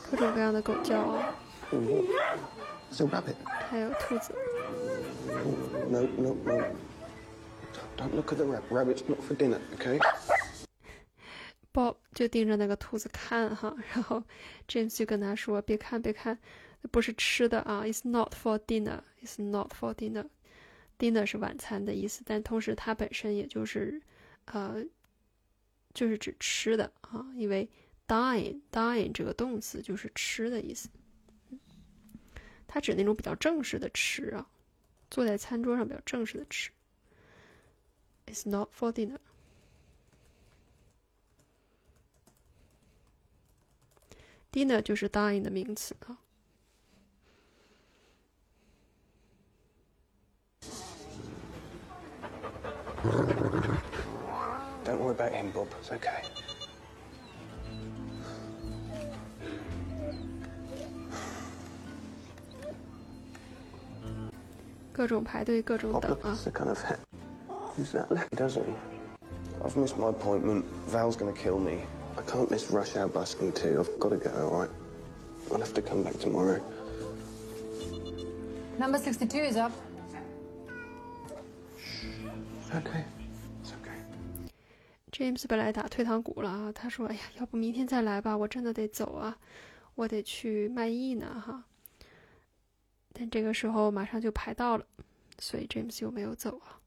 Speaker 1: 各种各样的狗叫啊，
Speaker 5: It's a rabbit.
Speaker 1: 还有兔子。
Speaker 5: No, no, no. Don't look at the rabbit. Rabbit's not for dinner, okay?
Speaker 1: 就盯着那个兔子看哈，然后 James 就跟他说：“别看，别看，不是吃的啊，It's not for dinner. It's not for dinner. Dinner 是晚餐的意思，但同时它本身也就是，呃，就是指吃的啊，因为 dine dine 这个动词就是吃的意思，它指那种比较正式的吃啊，坐在餐桌上比较正式的吃。It's not for dinner.” Dinner 就是 dine 的名词啊。
Speaker 5: Don't worry about him, Bob. It's okay.
Speaker 1: 各种排队，各种等啊
Speaker 5: looks。the kind of hat. Who's that lucky, doesn't he? I've missed my appointment. Val's gonna kill me. I can't miss rush hour busking too. I've got to go, all right? I'll have to come back tomorrow.
Speaker 9: Number 62 is up.
Speaker 5: It's okay. It's okay.
Speaker 1: James 本来打退堂鼓了啊，他说：“哎呀，要不明天再来吧，我真的得走啊，我得去卖艺呢哈。”但这个时候马上就排到了，所以 James 又没有走啊。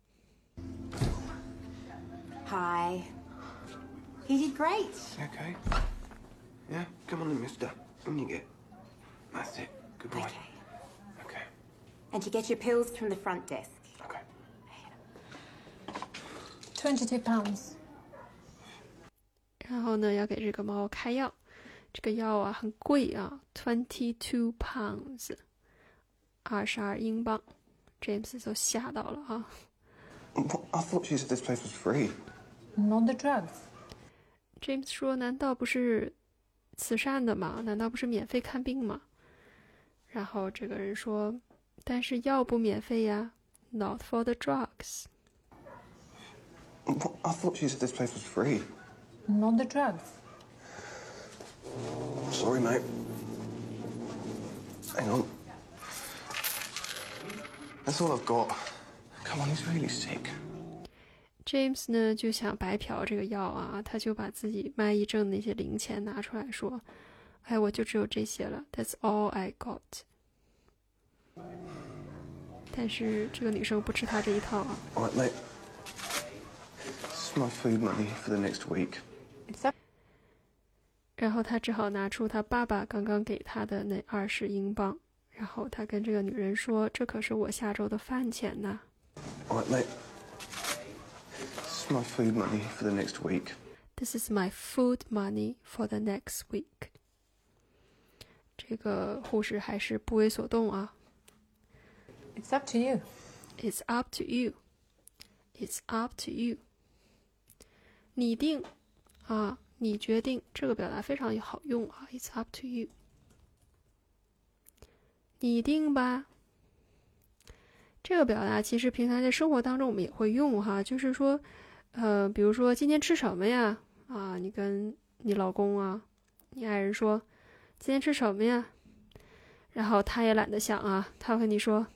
Speaker 10: Hi. You did great.
Speaker 5: You okay? Yeah? Come on then, mister. On you get. That's it. Good boy.
Speaker 10: Okay.
Speaker 5: Okay.
Speaker 10: And you get your pills from the front desk.
Speaker 5: Okay.
Speaker 9: 22 pounds.
Speaker 1: 然后呢，要给这个猫开药，这个药啊很贵啊，twenty two pounds，二十二英镑。James 就吓到了啊。
Speaker 5: What? I thought you said this place was free.
Speaker 9: Not the drugs.
Speaker 1: James 说：“难道不是慈善的吗？难道不是免费看病吗？”然后这个人说：“但是药不免费呀，Not for the drugs。
Speaker 5: What? I thought you said this place was free.
Speaker 9: Not the drugs.
Speaker 5: Sorry, mate. Hang on. That's all I've got. Come on, he's really sick.
Speaker 1: James 呢就想白嫖这个药啊，他就把自己卖艺挣的那些零钱拿出来说：“哎，我就只有这些了，That's all I got。”但是这个女生不吃他这一套啊。
Speaker 5: All right, mate. This my food money for the next week.
Speaker 1: 然后他只好拿出他爸爸刚刚给他的那二十英镑，然后他跟这个女人说：“这可是我下周的饭钱呐。
Speaker 5: is my food money for the next week.
Speaker 1: This is my food money for the next week。”这个护士还是不为所动啊。
Speaker 9: It's up to you.
Speaker 1: It's up to you. It's up to you. 你定啊，你决定。这个表达非常好用啊。It's up to you. 你定吧。这个表达其实平常在生活当中我们也会用哈，就是说， 呃，比如说今天吃什么呀？啊，你跟你老公啊，你爱人说今天吃什么呀？然后他也懒得想啊，他会跟你说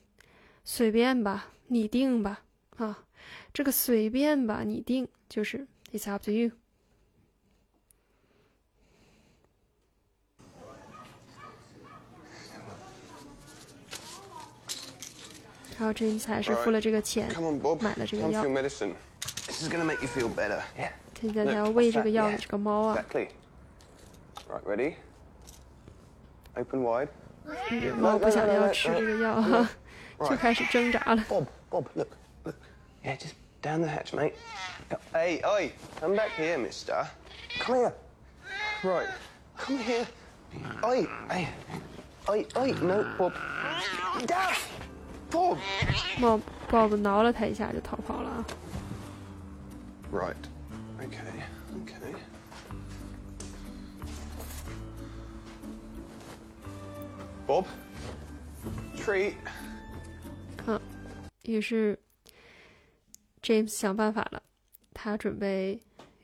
Speaker 1: 随便吧，你定吧啊，这个随便吧，你定就是 It's up to you。然后 James 还是付了这个钱
Speaker 5: on,
Speaker 1: 买了这个药.
Speaker 5: This is going to make you feel better. Yeah.
Speaker 1: 现在他要喂这个药给这个猫啊，
Speaker 5: Exactly. Right, ready? Open wide.
Speaker 1: 这猫不想要吃这个药哈， 就开始挣扎了。 *laughs*
Speaker 5: Bob, Bob, look, look. Yeah, just down the hatch, mate. Hey, oi, come back here, mister. Come here. Right, come here. Oi, hey. Oi, oi, no, Bob. Daff! Bob!
Speaker 1: Bob Bob 挠了他一下就逃跑了啊。
Speaker 5: Right. Okay, okay. Bob? Treat.
Speaker 1: 嗯，于是 James 想办法了，他准备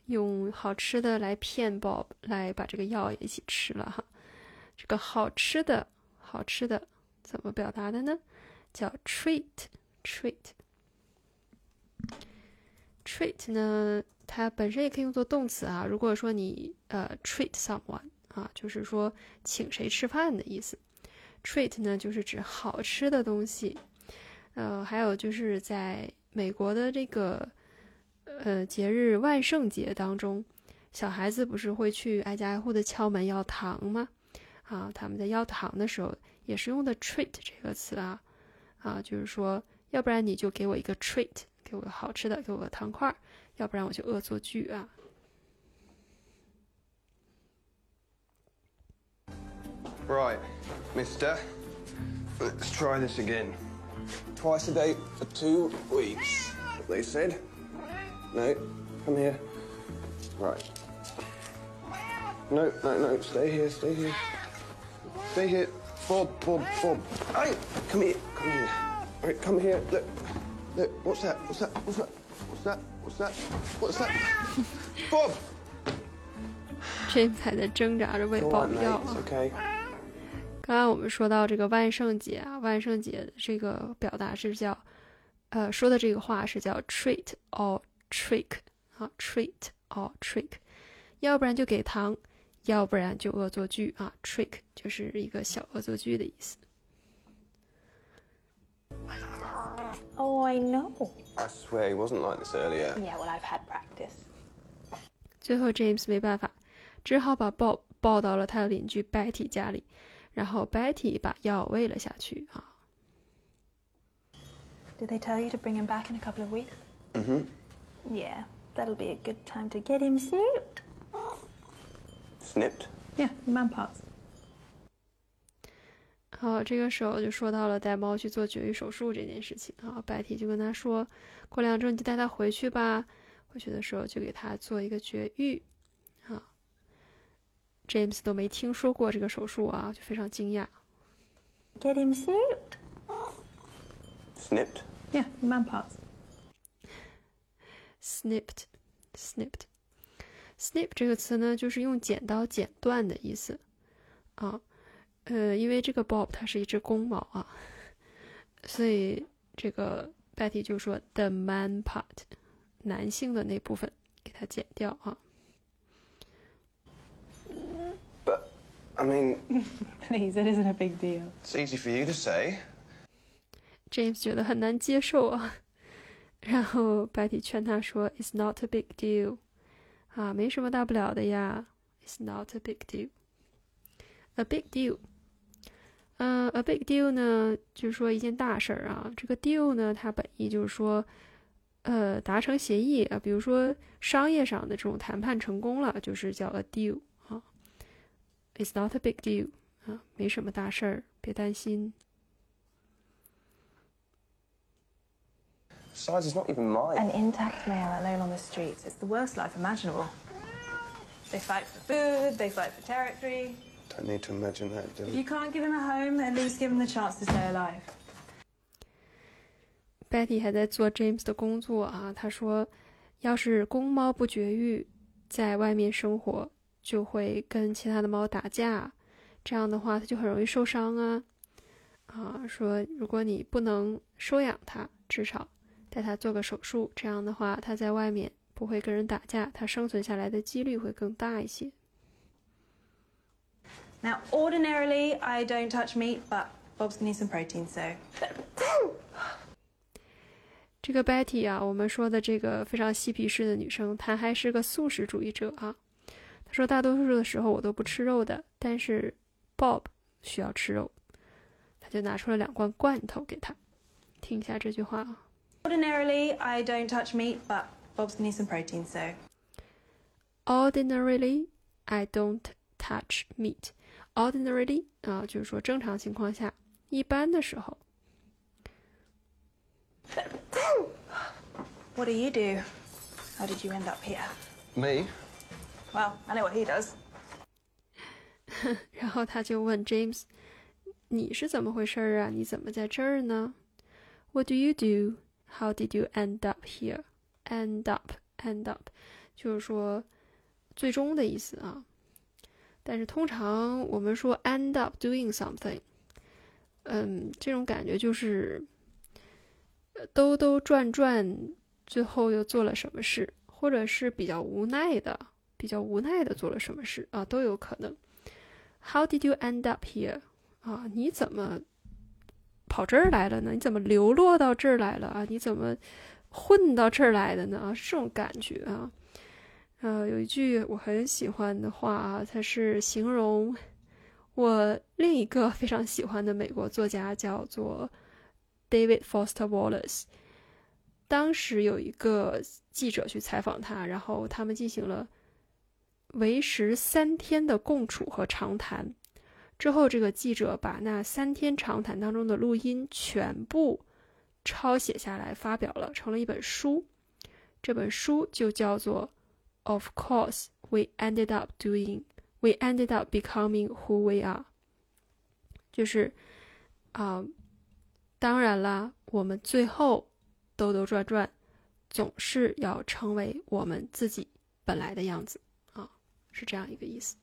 Speaker 1: 用好吃的来骗 Bob，来把这个药也一起吃了哈。这个好吃的，好吃的怎么表达的呢？叫 treat。treat Treat 呢，它本身也可以用作动词啊。如果说你呃 treat someone 啊，就是说请谁吃饭的意思。treat 呢，就是指好吃的东西。呃，还有就是在美国的这个呃节日万圣节当中，小孩子不是会去挨家挨户的敲门要糖吗？啊，他们在要糖的时候也是用的 treat 这个词啊，啊，就是说，要不然你就给我一个 treat，给我个好吃的，给我个糖块儿，要不然我就恶作剧啊。
Speaker 5: Right, mister. Let's try this again. Twice a day for two weeks. What they said? No, come here. Right. No, no, no, stay here, stay here. Stay here. Bob, Bob, Bob. Hey, come here, come here. All right, come here. Look, what's that? What's that? What's that? What's that? What's that? Bob!
Speaker 1: James 还在挣扎着喂
Speaker 5: All
Speaker 1: 爆
Speaker 5: right,
Speaker 1: 药啊.刚刚我们说到这个万圣节啊，万圣节的这个表达是叫，呃，说的这个话是叫 treat or trick 啊，treat or trick，要不然就给糖，要不然就恶作剧啊，trick 就是一个小恶作剧的意思。
Speaker 8: Oh, I know.
Speaker 5: I swear he wasn't like this earlier.
Speaker 8: Yeah, well, I've had practice.
Speaker 1: 最后 James 没办法，只好把 Bob 抱到了他的邻居 Betty 家里，然后 Betty 把药喂了下去啊。
Speaker 8: Did they tell you to bring him back in a couple of weeks?
Speaker 5: Mm-hmm.
Speaker 8: Yeah, that'll be a good time to get him snooped.
Speaker 5: Snipped.
Speaker 8: Yeah, man parts.
Speaker 1: 好，这个时候就说到了带猫去做绝育手术这件事情啊。白体就跟他说，过两周你就带它回去吧。回去的时候就给它做一个绝育啊。James 都没听说过这个手术啊，就非常惊讶。
Speaker 8: Get him snipped.
Speaker 5: Snipped.
Speaker 8: Yeah, man parts.
Speaker 1: snipped snipped snip 这个词呢，就是用剪刀剪断的意思啊。呃，因为这个 Bob 它是一只公猫啊，所以这个 Betty 就说 the man part，男性的那部分给它剪掉啊。
Speaker 5: But, I mean,
Speaker 8: Please, it isn't a big deal.
Speaker 5: it's easy for you to say.
Speaker 1: James 觉得很难接受啊，然后 Betty 劝他说：“It's not a big deal，啊，没什么大不了的呀。It's not a big deal。A big deal，嗯、a big deal 呢，就是说一件大事儿啊。这个 deal 呢，它本意就是说，呃，达成协议啊，比如说商业上的这种谈判成功了，就是叫 a deal 啊。It's not a big deal，啊，没什么大事儿，别担心。”
Speaker 5: Besides, it's not even mine.
Speaker 8: An intact male alone on the streets. It's the worst life imaginable. They fight for food, they fight for territory.
Speaker 5: I need to imagine her
Speaker 8: doing.
Speaker 5: You
Speaker 8: can't give him a home and he's give him the chance to stay alive。
Speaker 1: Betty 还在做 James 的工作啊，她说要是公猫不绝育，在外面生活就会跟其他的猫打架，这样的话它就很容易受伤啊。啊，说如果你不能收养它，至少带它做个手术，这样的话它在外面不会跟人打架，它生存下来的几率会更大一些。
Speaker 8: Now, ordinarily, I don't touch meat, but Bob's gonna need some protein, so. *coughs*
Speaker 1: 这个 Betty 啊，我们说的这个非常嬉皮士的女生，她还是个素食主义者啊。她说，大多数的时候我都不吃肉的，但是 Bob 需要吃肉，她就拿出了两罐罐头给他。 听一下这句话啊。
Speaker 8: Ordinarily, I don't touch meat, but Bob's gonna need some protein, so
Speaker 1: Ordinarily, I don't touch meat. Ordinarily 啊、就是说正常情况下，一般的时候。
Speaker 8: what do you do? How did you end up here?
Speaker 5: Me?
Speaker 8: Well, I know what he does. *laughs*
Speaker 1: 然后他就问 James：“ 你是怎么回事儿啊？你怎么在这儿呢？What do you do? How did you end up here? End up, end up，就是说最终的意思啊。 但是通常我们说 end up doing something，嗯，这种感觉就是兜兜转转，最后又做了什么事，或者是比较无奈的，比较无奈的做了什么事啊，都有可能。How did you end up here？啊，你怎么跑这儿来了呢？你怎么流落到这儿来了啊？你怎么混到这儿来的呢？啊，这种感觉啊。呃，有一句我很喜欢的话啊，它是形容我另一个非常喜欢的美国作家，叫做 David Foster Wallace。当时有一个记者去采访他，然后他们进行了为时三天的共处和长谈。之后，这个记者把那三天长谈当中的录音全部抄写下来，发表了，成了一本书。这本书就叫做 Of course, we ended up doing, we ended up becoming who we are。就是啊、当然啦，我们最后兜兜转转，总是要成为我们自己本来的样子啊，是这样一个意思。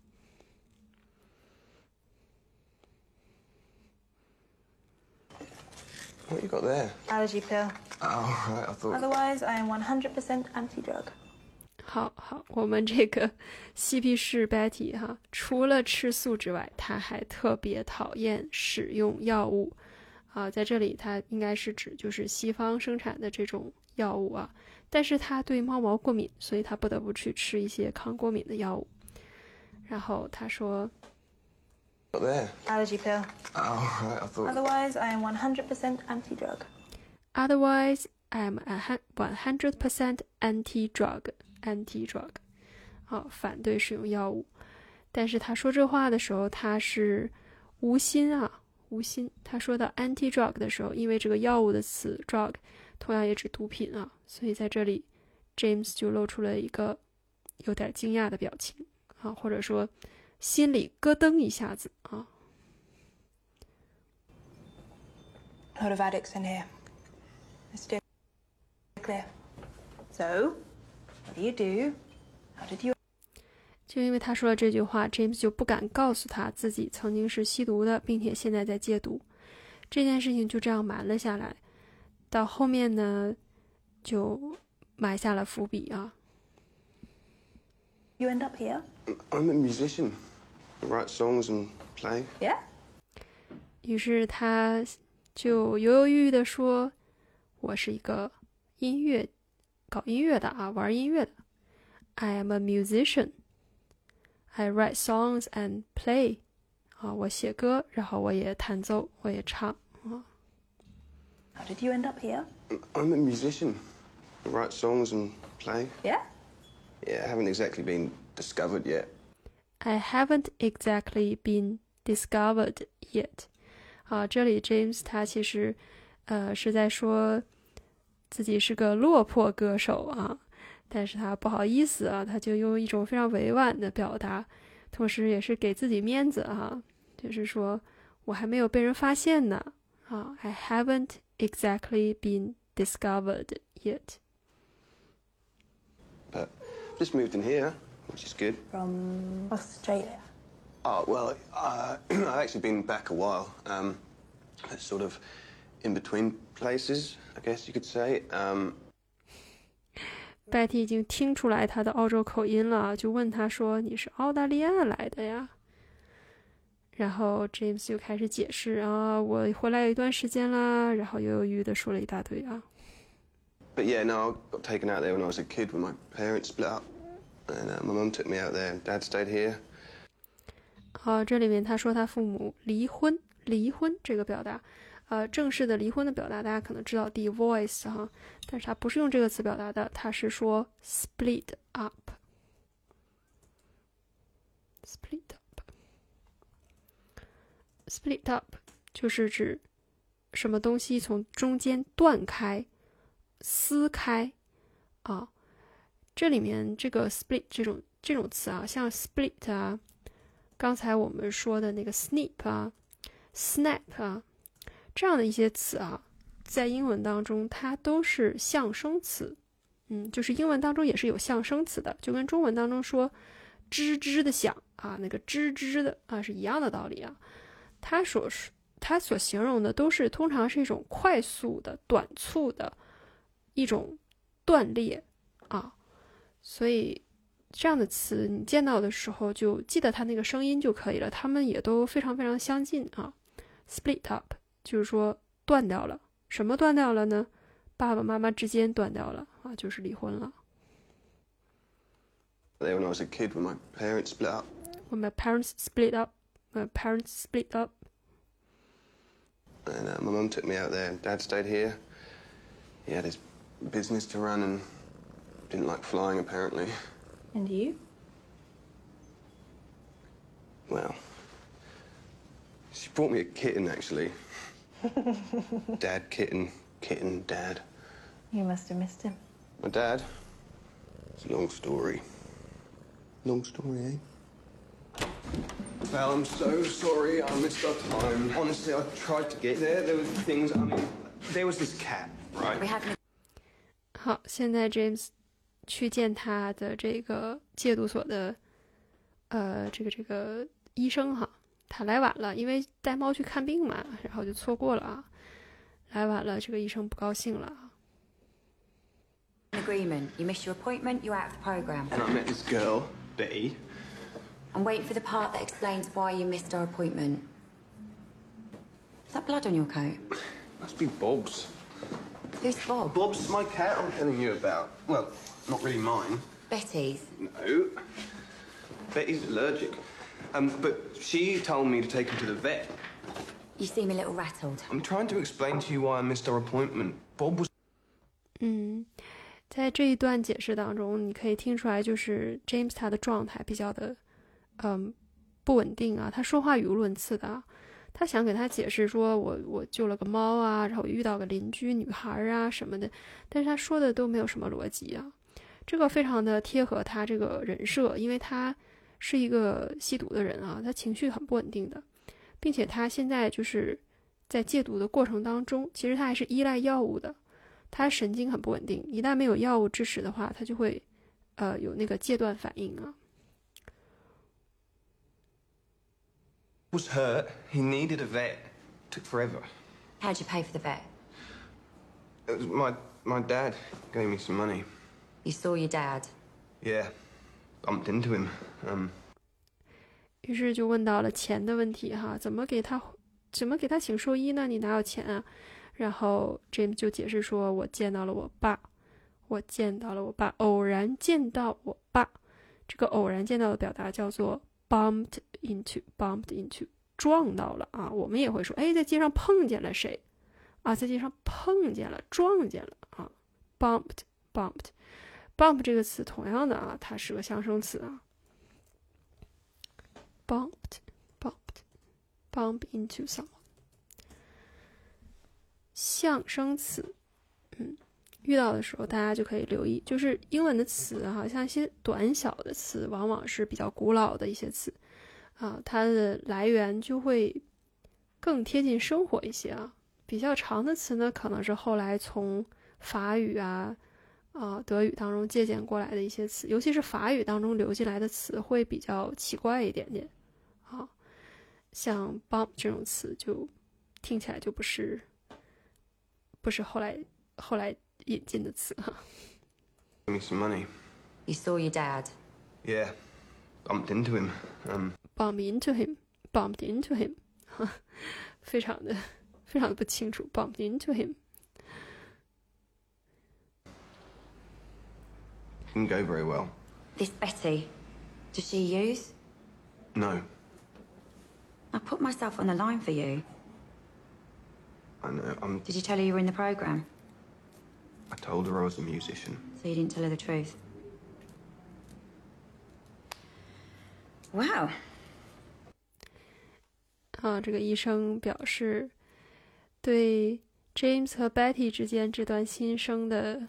Speaker 5: What you got there?
Speaker 8: Allergy pill.
Speaker 5: Oh, right, I thought.
Speaker 8: Otherwise, I am 100% anti-drug.
Speaker 1: 好好，我们这个嬉皮士 Betty 哈，除了吃素之外，她还特别讨厌使用药物啊。在这里，它应该是指就是西方生产的这种药物啊。但是她对猫毛过敏，所以她不得不去吃一些抗过敏的药物。然后她说
Speaker 5: Got there?
Speaker 8: Allergy pill.
Speaker 5: Oh, right, I thought.
Speaker 8: Otherwise, I am 100%
Speaker 1: anti-drug.，Otherwise I'm a one hundred percent anti-drug, anti-drug，啊，反对使用药物。但是他说这话的时候，他是无心啊，无心。他说到 anti-drug 的时候，因为这个药物的词 drug 同样也指毒品啊，所以在这里 James 就露出了一个有点惊讶的表情啊，或者说心里咯噔一下子啊。
Speaker 8: A lot of addicts in here. It's dead clear. So, what do you do? How did you
Speaker 1: 就因为他说了这句话，James 就不敢告诉他自己曾经是吸毒的，并且现在在戒毒。这件事情就这样瞒了下来。到后面呢，就埋下了伏笔啊。
Speaker 8: you end up here?
Speaker 5: I'm a musician. I write songs and play.
Speaker 8: Yeah.
Speaker 1: 于是他就犹犹豫豫的说：“我是一个音乐，搞音乐的啊，玩音乐的。I am a musician. I write songs and play. 啊，我写歌，然后我也弹奏，我也唱。
Speaker 8: How did you end up here?
Speaker 5: I'm a musician. I write songs and play.
Speaker 8: Yeah.
Speaker 5: Yeah, I haven't exactly been discovered yet.
Speaker 1: I haven't exactly been discovered yet。啊，这里 James 他其实呃是在说 自己是个落魄歌手啊，但是他不好意思啊，他就用一种非常委婉的表达，同时也是给自己面子啊，就是说我还没有被人发现呢啊，I haven't exactly been discovered yet。
Speaker 5: But just moved in here, which is good.
Speaker 8: From Australia.
Speaker 5: Oh, well, uh, *clears throat* I've actually been back a while. Um, it's sort of In between places, I guess you could say. Um,
Speaker 1: Betty 已经听出来他的澳洲口音了，就问他说：“你是澳大利亚来的呀？”然后 James 就开始解释啊，我回来有一段时间啦，然后犹犹豫豫的说了一大堆啊。
Speaker 5: but yeah, no, I got taken out there when I was a kid when my parents split up. And uh, my mum took me out there and dad stayed here.
Speaker 1: 好，这里面他说他父母离婚，离婚这个表达，呃正式的离婚的表达，大家可能知道 divorce 哈，但是它不是用这个词表达的，它是说 split up。split up，split up 就是指什么东西从中间断开、撕开啊。这里面这个 split 这种这种词啊，像 split 啊，刚才我们说的那个 snip 啊、snap 啊，这样的一些词啊，在英文当中它都是象声词。嗯，就是英文当中也是有象声词的，就跟中文当中说吱吱的响啊，那个吱吱的啊是一样的道理啊。它所它所形容的都是通常是一种快速的、短促的一种断裂啊。所以，这样的词你见到的时候就记得它那个声音就可以了。它们也都非常非常相近啊。Split up 就是说断掉了，什么断掉了呢？爸爸妈妈之间断掉了啊，就是离婚了。
Speaker 5: There when I was a kid, when my parents split up.
Speaker 1: When my parents split up, my parents split up.
Speaker 5: And uh, my mum took me out there, and Dad stayed here. He had his business to run and didn't like flying, apparently.
Speaker 8: And you?
Speaker 5: Well, she brought me a kitten, actually. *laughs* dad, kitten, kitten, dad.
Speaker 8: You must have missed him.
Speaker 5: My dad? It's a long story. Long story, eh? Well, I'm so sorry I missed our time. Honestly, I tried to get there. There were things, I mean, there was this cat, right?
Speaker 10: We have an
Speaker 1: 好，现在 James 去见他的这个戒毒所的，呃，这个这个医生哈， 他来晚了，因为带猫去看病嘛，然后就错过了啊，来晚了，这个医生不高兴了啊。
Speaker 10: agreement. You missed your appointment, you're out of the programme.
Speaker 5: And I met this girl, Betty.
Speaker 10: I'm waiting for the part that explains why you missed our appointment. Is that blood on your coat? *clears throat*
Speaker 5: Must be Bob's.
Speaker 10: Who's Bob?
Speaker 5: Bob's my cat I'm telling you about. Well, not really mine.
Speaker 10: Betty's.
Speaker 5: No. Betty's allergic. Um, but she told me to take him to the vet.
Speaker 10: You seem a little rattled.
Speaker 5: I'm trying to explain to you why I missed our appointment. Bob was
Speaker 1: 嗯，在这一段解释当中，你可以听出来，就是 James 他的状态比较的，嗯，不稳定啊。他说话语无伦次的啊。他想给他解释说，我我救了个猫啊，然后遇到个邻居女孩啊什么的，但是他说的都没有什么逻辑啊。这个非常的贴合他这个人设，因为他是一个吸毒的人啊，他情绪很不稳定的，并且他现在就是在戒毒的过程当中，其实他还是依赖药物的。他神经很不稳定，一旦没有药物支持的话，他就会，呃，有那个戒断反应啊。
Speaker 5: was hurt. He needed a vet. Took forever.
Speaker 10: How'd you pay for the vet?
Speaker 5: It was my my dad gave me some money.
Speaker 10: You saw your dad.
Speaker 5: Yeah, bumped into him. Um,
Speaker 1: 于是就问到了钱的问题哈，怎么给他，怎么给他请兽医呢？你哪有钱啊？然后 Jim 就解释说，我见到了我爸，我见到了我爸，偶然见到我爸。这个偶然见到的表达叫做 bumped into，bumped into，撞到了啊。我们也会说，哎，在街上碰见了谁啊？在街上碰见了，撞见了啊 bumped，bumped bump 这个词同样的啊，它是个象声词啊。bumped, bumped, bump into someone。象声词，嗯，遇到的时候大家就可以留意，就是英文的词哈，像一些短小的词，往往是比较古老的一些词啊，它的来源就会更贴近生活一些啊。比较长的词呢，可能是后来从法语啊、啊德语当中借鉴过来的一些词，尤其是法语当中流进来的词会比较奇怪一点点。啊，像 bump 这种词就听起来就不是不是后来后来引进的词哈。
Speaker 5: Give me some money.
Speaker 10: You saw your dad.
Speaker 5: Yeah, bumped into him. Um,
Speaker 1: bump into him, bumped into him，非常的非常的不清楚，bumped into him。
Speaker 5: didn't go very well.
Speaker 10: This Betty. Does she use?
Speaker 5: No,
Speaker 10: I put myself on the line for you.
Speaker 5: I know. I'm.
Speaker 10: Did you tell her you were in the program?
Speaker 5: I told her I was a musician.
Speaker 10: So you didn't tell her the truth? Wow.
Speaker 1: 啊，这个医生表示对 James 和 Betty 之间这段新生的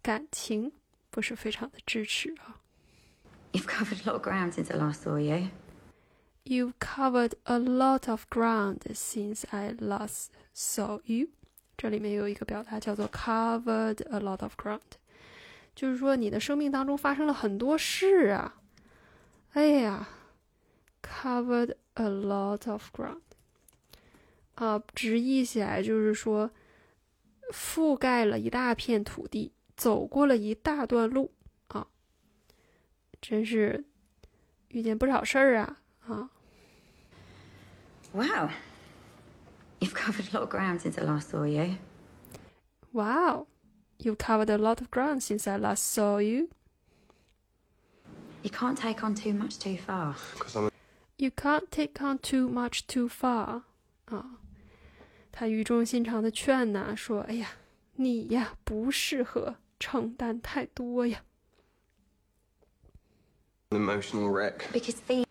Speaker 1: 感情 不是非常的支持啊。
Speaker 10: You've covered a lot of ground since I last saw you.
Speaker 1: You've covered a lot of ground since I last saw you。这里面有一个表达叫做 covered a lot of ground，就是说你的生命当中发生了很多事啊。哎呀，covered a lot of ground，啊，直译起来就是说覆盖了一大片土地， 走过了一大段路啊，真是遇见不少事儿啊啊。
Speaker 10: Wow. You've covered a lot of ground since I last saw you.
Speaker 1: Wow, you've covered a lot of ground since I last saw you.
Speaker 10: You can't take on too much too far.
Speaker 1: You can't take on too much too far. 啊，他语重心长的劝呐、说：“哎呀，你呀不适合承担太多呀。
Speaker 5: emotional wreck.
Speaker 10: Because feelings ”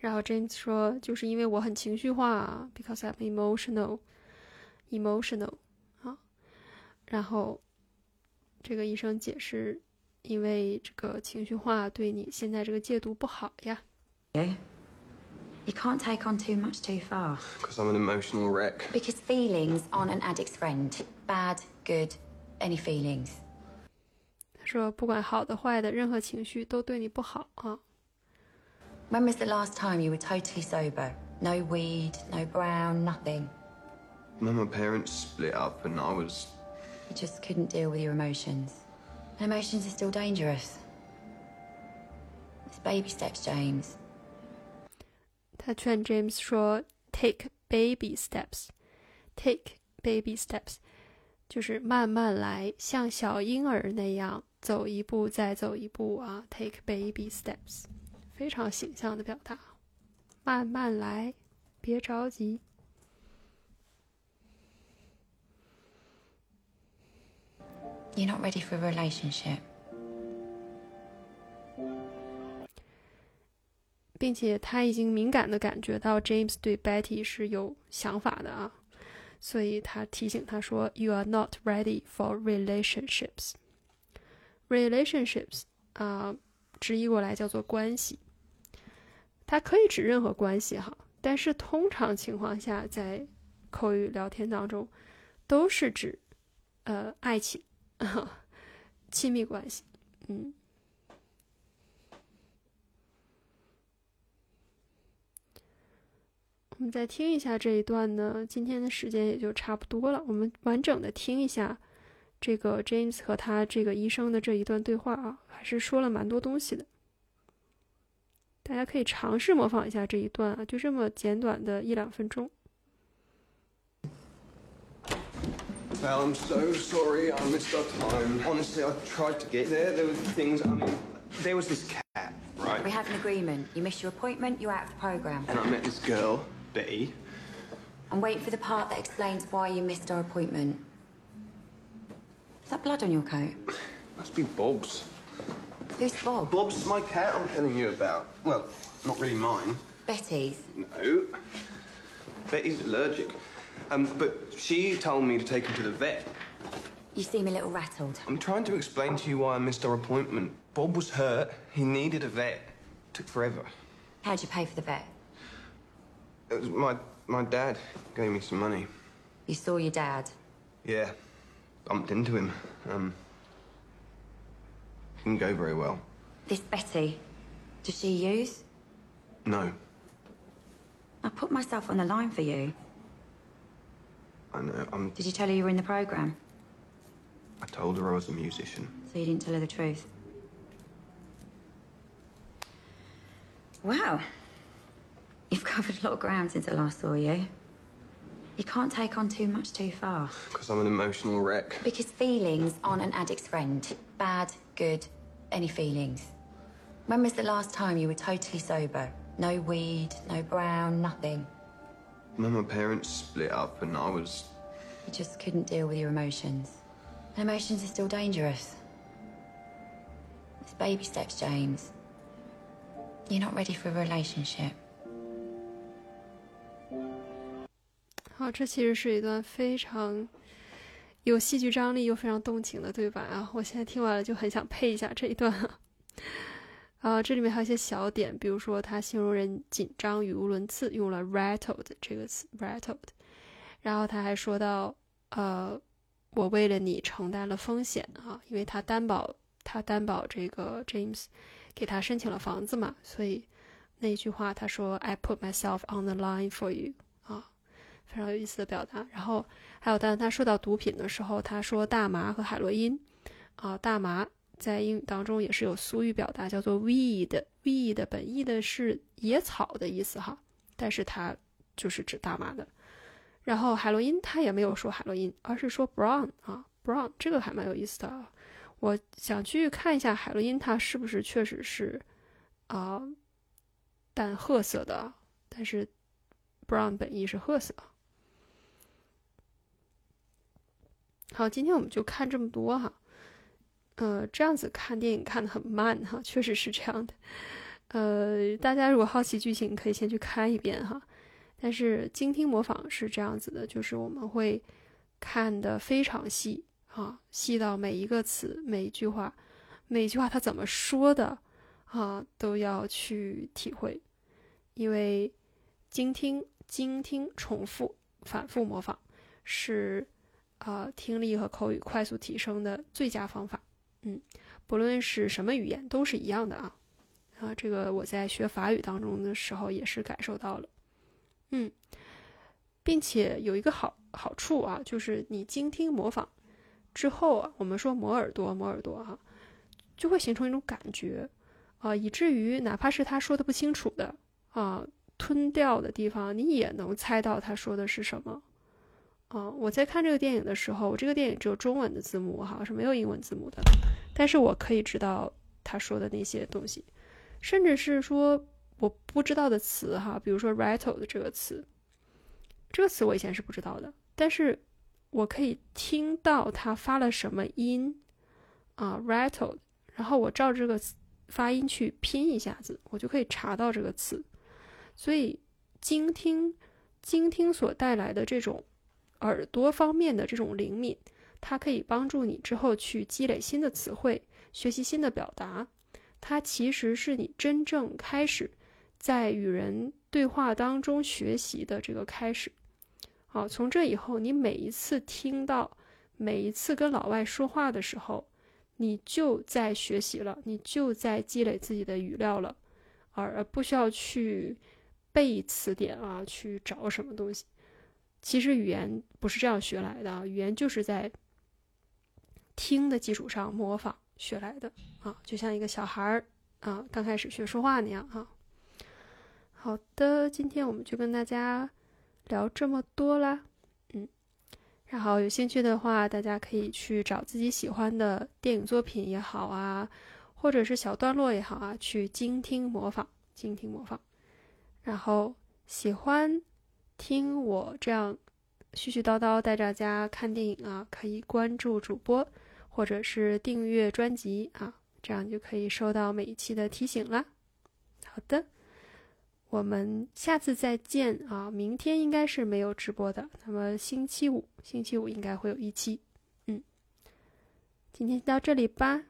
Speaker 1: 然后 James 说：“就是因为我很情绪化啊，because I'm emotional, emotional 啊。”然后这个医生解释，因为这个情绪化对你现在这个戒毒不好呀。
Speaker 10: you. You can't take on too much too far.
Speaker 5: Because I'm an emotional wreck.
Speaker 10: Because feelings aren't an addict's friend. Bad, good, any feelings.
Speaker 1: 他说：“不管好的坏的，任何情绪都对你不好啊。
Speaker 10: When was the last time you were totally sober? No weed, no brown, nothing.
Speaker 5: When my parents split up and I was.
Speaker 10: You just couldn't deal with your emotions. And emotions are still dangerous. It's baby steps, James.
Speaker 1: 他劝 James 说：“Take baby steps, take baby steps， 就是慢慢来，像小婴儿那样走一步再走一步啊。Take baby steps，非常形象的表达，慢慢来，别着急。
Speaker 10: You're not ready for a relationship.
Speaker 1: 并且他已经敏感的感觉到 James 对 Betty 是有想法的啊，所以他提醒他说：“You are not ready for relationships。” relationships 啊、直译过来叫做关系，它可以指任何关系哈，但是通常情况下在口语聊天当中都是指呃爱情、亲密关系，嗯。我们再听一下这一段呢，今天的时间也就差不多了。我们完整的听一下这个 James 和他这个医生的这一段对话啊，还是说了蛮多东西的。大家可以尝试模仿一下这一段啊，就这么简短的一两分钟。
Speaker 5: Well, I'm so sorry I missed our time. Honestly, I tried to get there. There were things, I mean, there was this cat, right?
Speaker 10: We have an agreement. You miss your appointment, you're out of the programme.
Speaker 5: And I met this girl, Betty.
Speaker 10: I'm waiting for the part that explains why you missed our appointment. Is that blood on your coat?
Speaker 5: Must be Bob's.
Speaker 10: Who's Bob?
Speaker 5: Bob's my cat I'm telling you about. Well, not really mine.
Speaker 10: Betty's.
Speaker 5: No. Betty's allergic. Um, but she told me to take him to the vet.
Speaker 10: You seem a little rattled.
Speaker 5: I'm trying to explain to you why I missed our appointment. Bob was hurt. He needed a vet. Took forever.
Speaker 10: How'd you pay for the vet?
Speaker 5: It was my my dad gave me some money.
Speaker 10: You saw your dad.
Speaker 5: Yeah, bumped into him. Um, didn't go very well.
Speaker 10: This Betty. Does she use?
Speaker 5: No,
Speaker 10: I put myself on the line for you.
Speaker 5: I know. I'm.
Speaker 10: Did you tell her you were in the programme?
Speaker 5: I told her I was a musician.
Speaker 10: So you didn't tell her the truth? Wow. You've covered a lot of ground since I last saw you. You can't take on too much too far.
Speaker 5: Because I'm an emotional wreck.
Speaker 10: Because feelings aren't an addict's friend. Bad, good, any feelings. When was the last time you were totally sober? No weed, no brown, nothing.
Speaker 5: when my parents split up and I was.
Speaker 10: You just couldn't deal with your emotions. And emotions are still dangerous. It's baby steps, James. You're not ready for a relationship.
Speaker 1: 好，这其实是一段非常有戏剧张力又非常动情的对白啊！我现在听完了就很想配一下这一段啊。这里面还有一些小点，比如说他形容人紧张、语无伦次，用了 rattled 这个词，rattled。然后他还说到，呃，我为了你承担了风险啊，因为他担保，他担保这个 James 给他申请了房子嘛，所以那句话他说 I put myself on the line for you。非常有意思的表达。然后还有，当他说到毒品的时候，他说大麻和海洛因。啊，大麻在英语当中也是有俗语表达，叫做 weed。weed 本意的是野草的意思哈，但是它就是指大麻的。然后海洛因他也没有说海洛因，而是说 brown 啊，brown 这个还蛮有意思的。我想去看一下海洛因它是不是确实是啊淡褐色的，但是 brown 本意是褐色。好，今天我们就看这么多哈，呃，这样子看电影看的很慢哈，确实是这样的。呃，大家如果好奇剧情，可以先去看一遍哈。但是精听模仿是这样子的，就是我们会看的非常细啊，细到每一个词、每一句话、每一句话它怎么说的啊，都要去体会，因为精听、精听、重复、反复模仿是。啊，听力和口语快速提升的最佳方法，嗯，不论是什么语言都是一样的啊，啊，这个我在学法语当中的时候也是感受到了，嗯，并且有一个好好处啊，就是你精听模仿之后啊，我们说磨耳朵磨耳朵哈，就会形成一种感觉。啊，以至于哪怕是他说的不清楚的啊，吞掉的地方，你也能猜到他说的是什么。啊，我在看这个电影的时候，我这个电影只有中文的字幕哈，是没有英文字幕的，但是我可以知道他说的那些东西，甚至是说我不知道的词哈，比如说 rattle 的这个词，这个词我以前是不知道的，但是我可以听到他发了什么音啊，rattle，然后我照这个发音去拼一下子，我就可以查到这个词，所以精听，精听所带来的这种。耳朵方面的这种灵敏，它可以帮助你之后去积累新的词汇，学习新的表达。它其实是你真正开始在与人对话当中学习的这个开始。好，从这以后，你每一次听到，每一次跟老外说话的时候，你就在学习了，你就在积累自己的语料了，而不需要去背词典啊，去找什么东西。其实语言不是这样学来的，语言就是在听的基础上模仿学来的啊，就像一个小孩儿啊刚开始学说话那样啊。好的，今天我们就跟大家聊这么多啦，嗯，然后有兴趣的话，大家可以去找自己喜欢的电影作品也好啊，或者是小段落也好啊，去精听模仿，精听模仿，然后喜欢。听我这样絮絮叨叨带大家看电影啊，可以关注主播，或者是订阅专辑啊，这样就可以收到每一期的提醒啦。好的，我们下次再见啊！明天应该是没有直播的，那么星期五，星期五应该会有一期。嗯，今天到这里吧。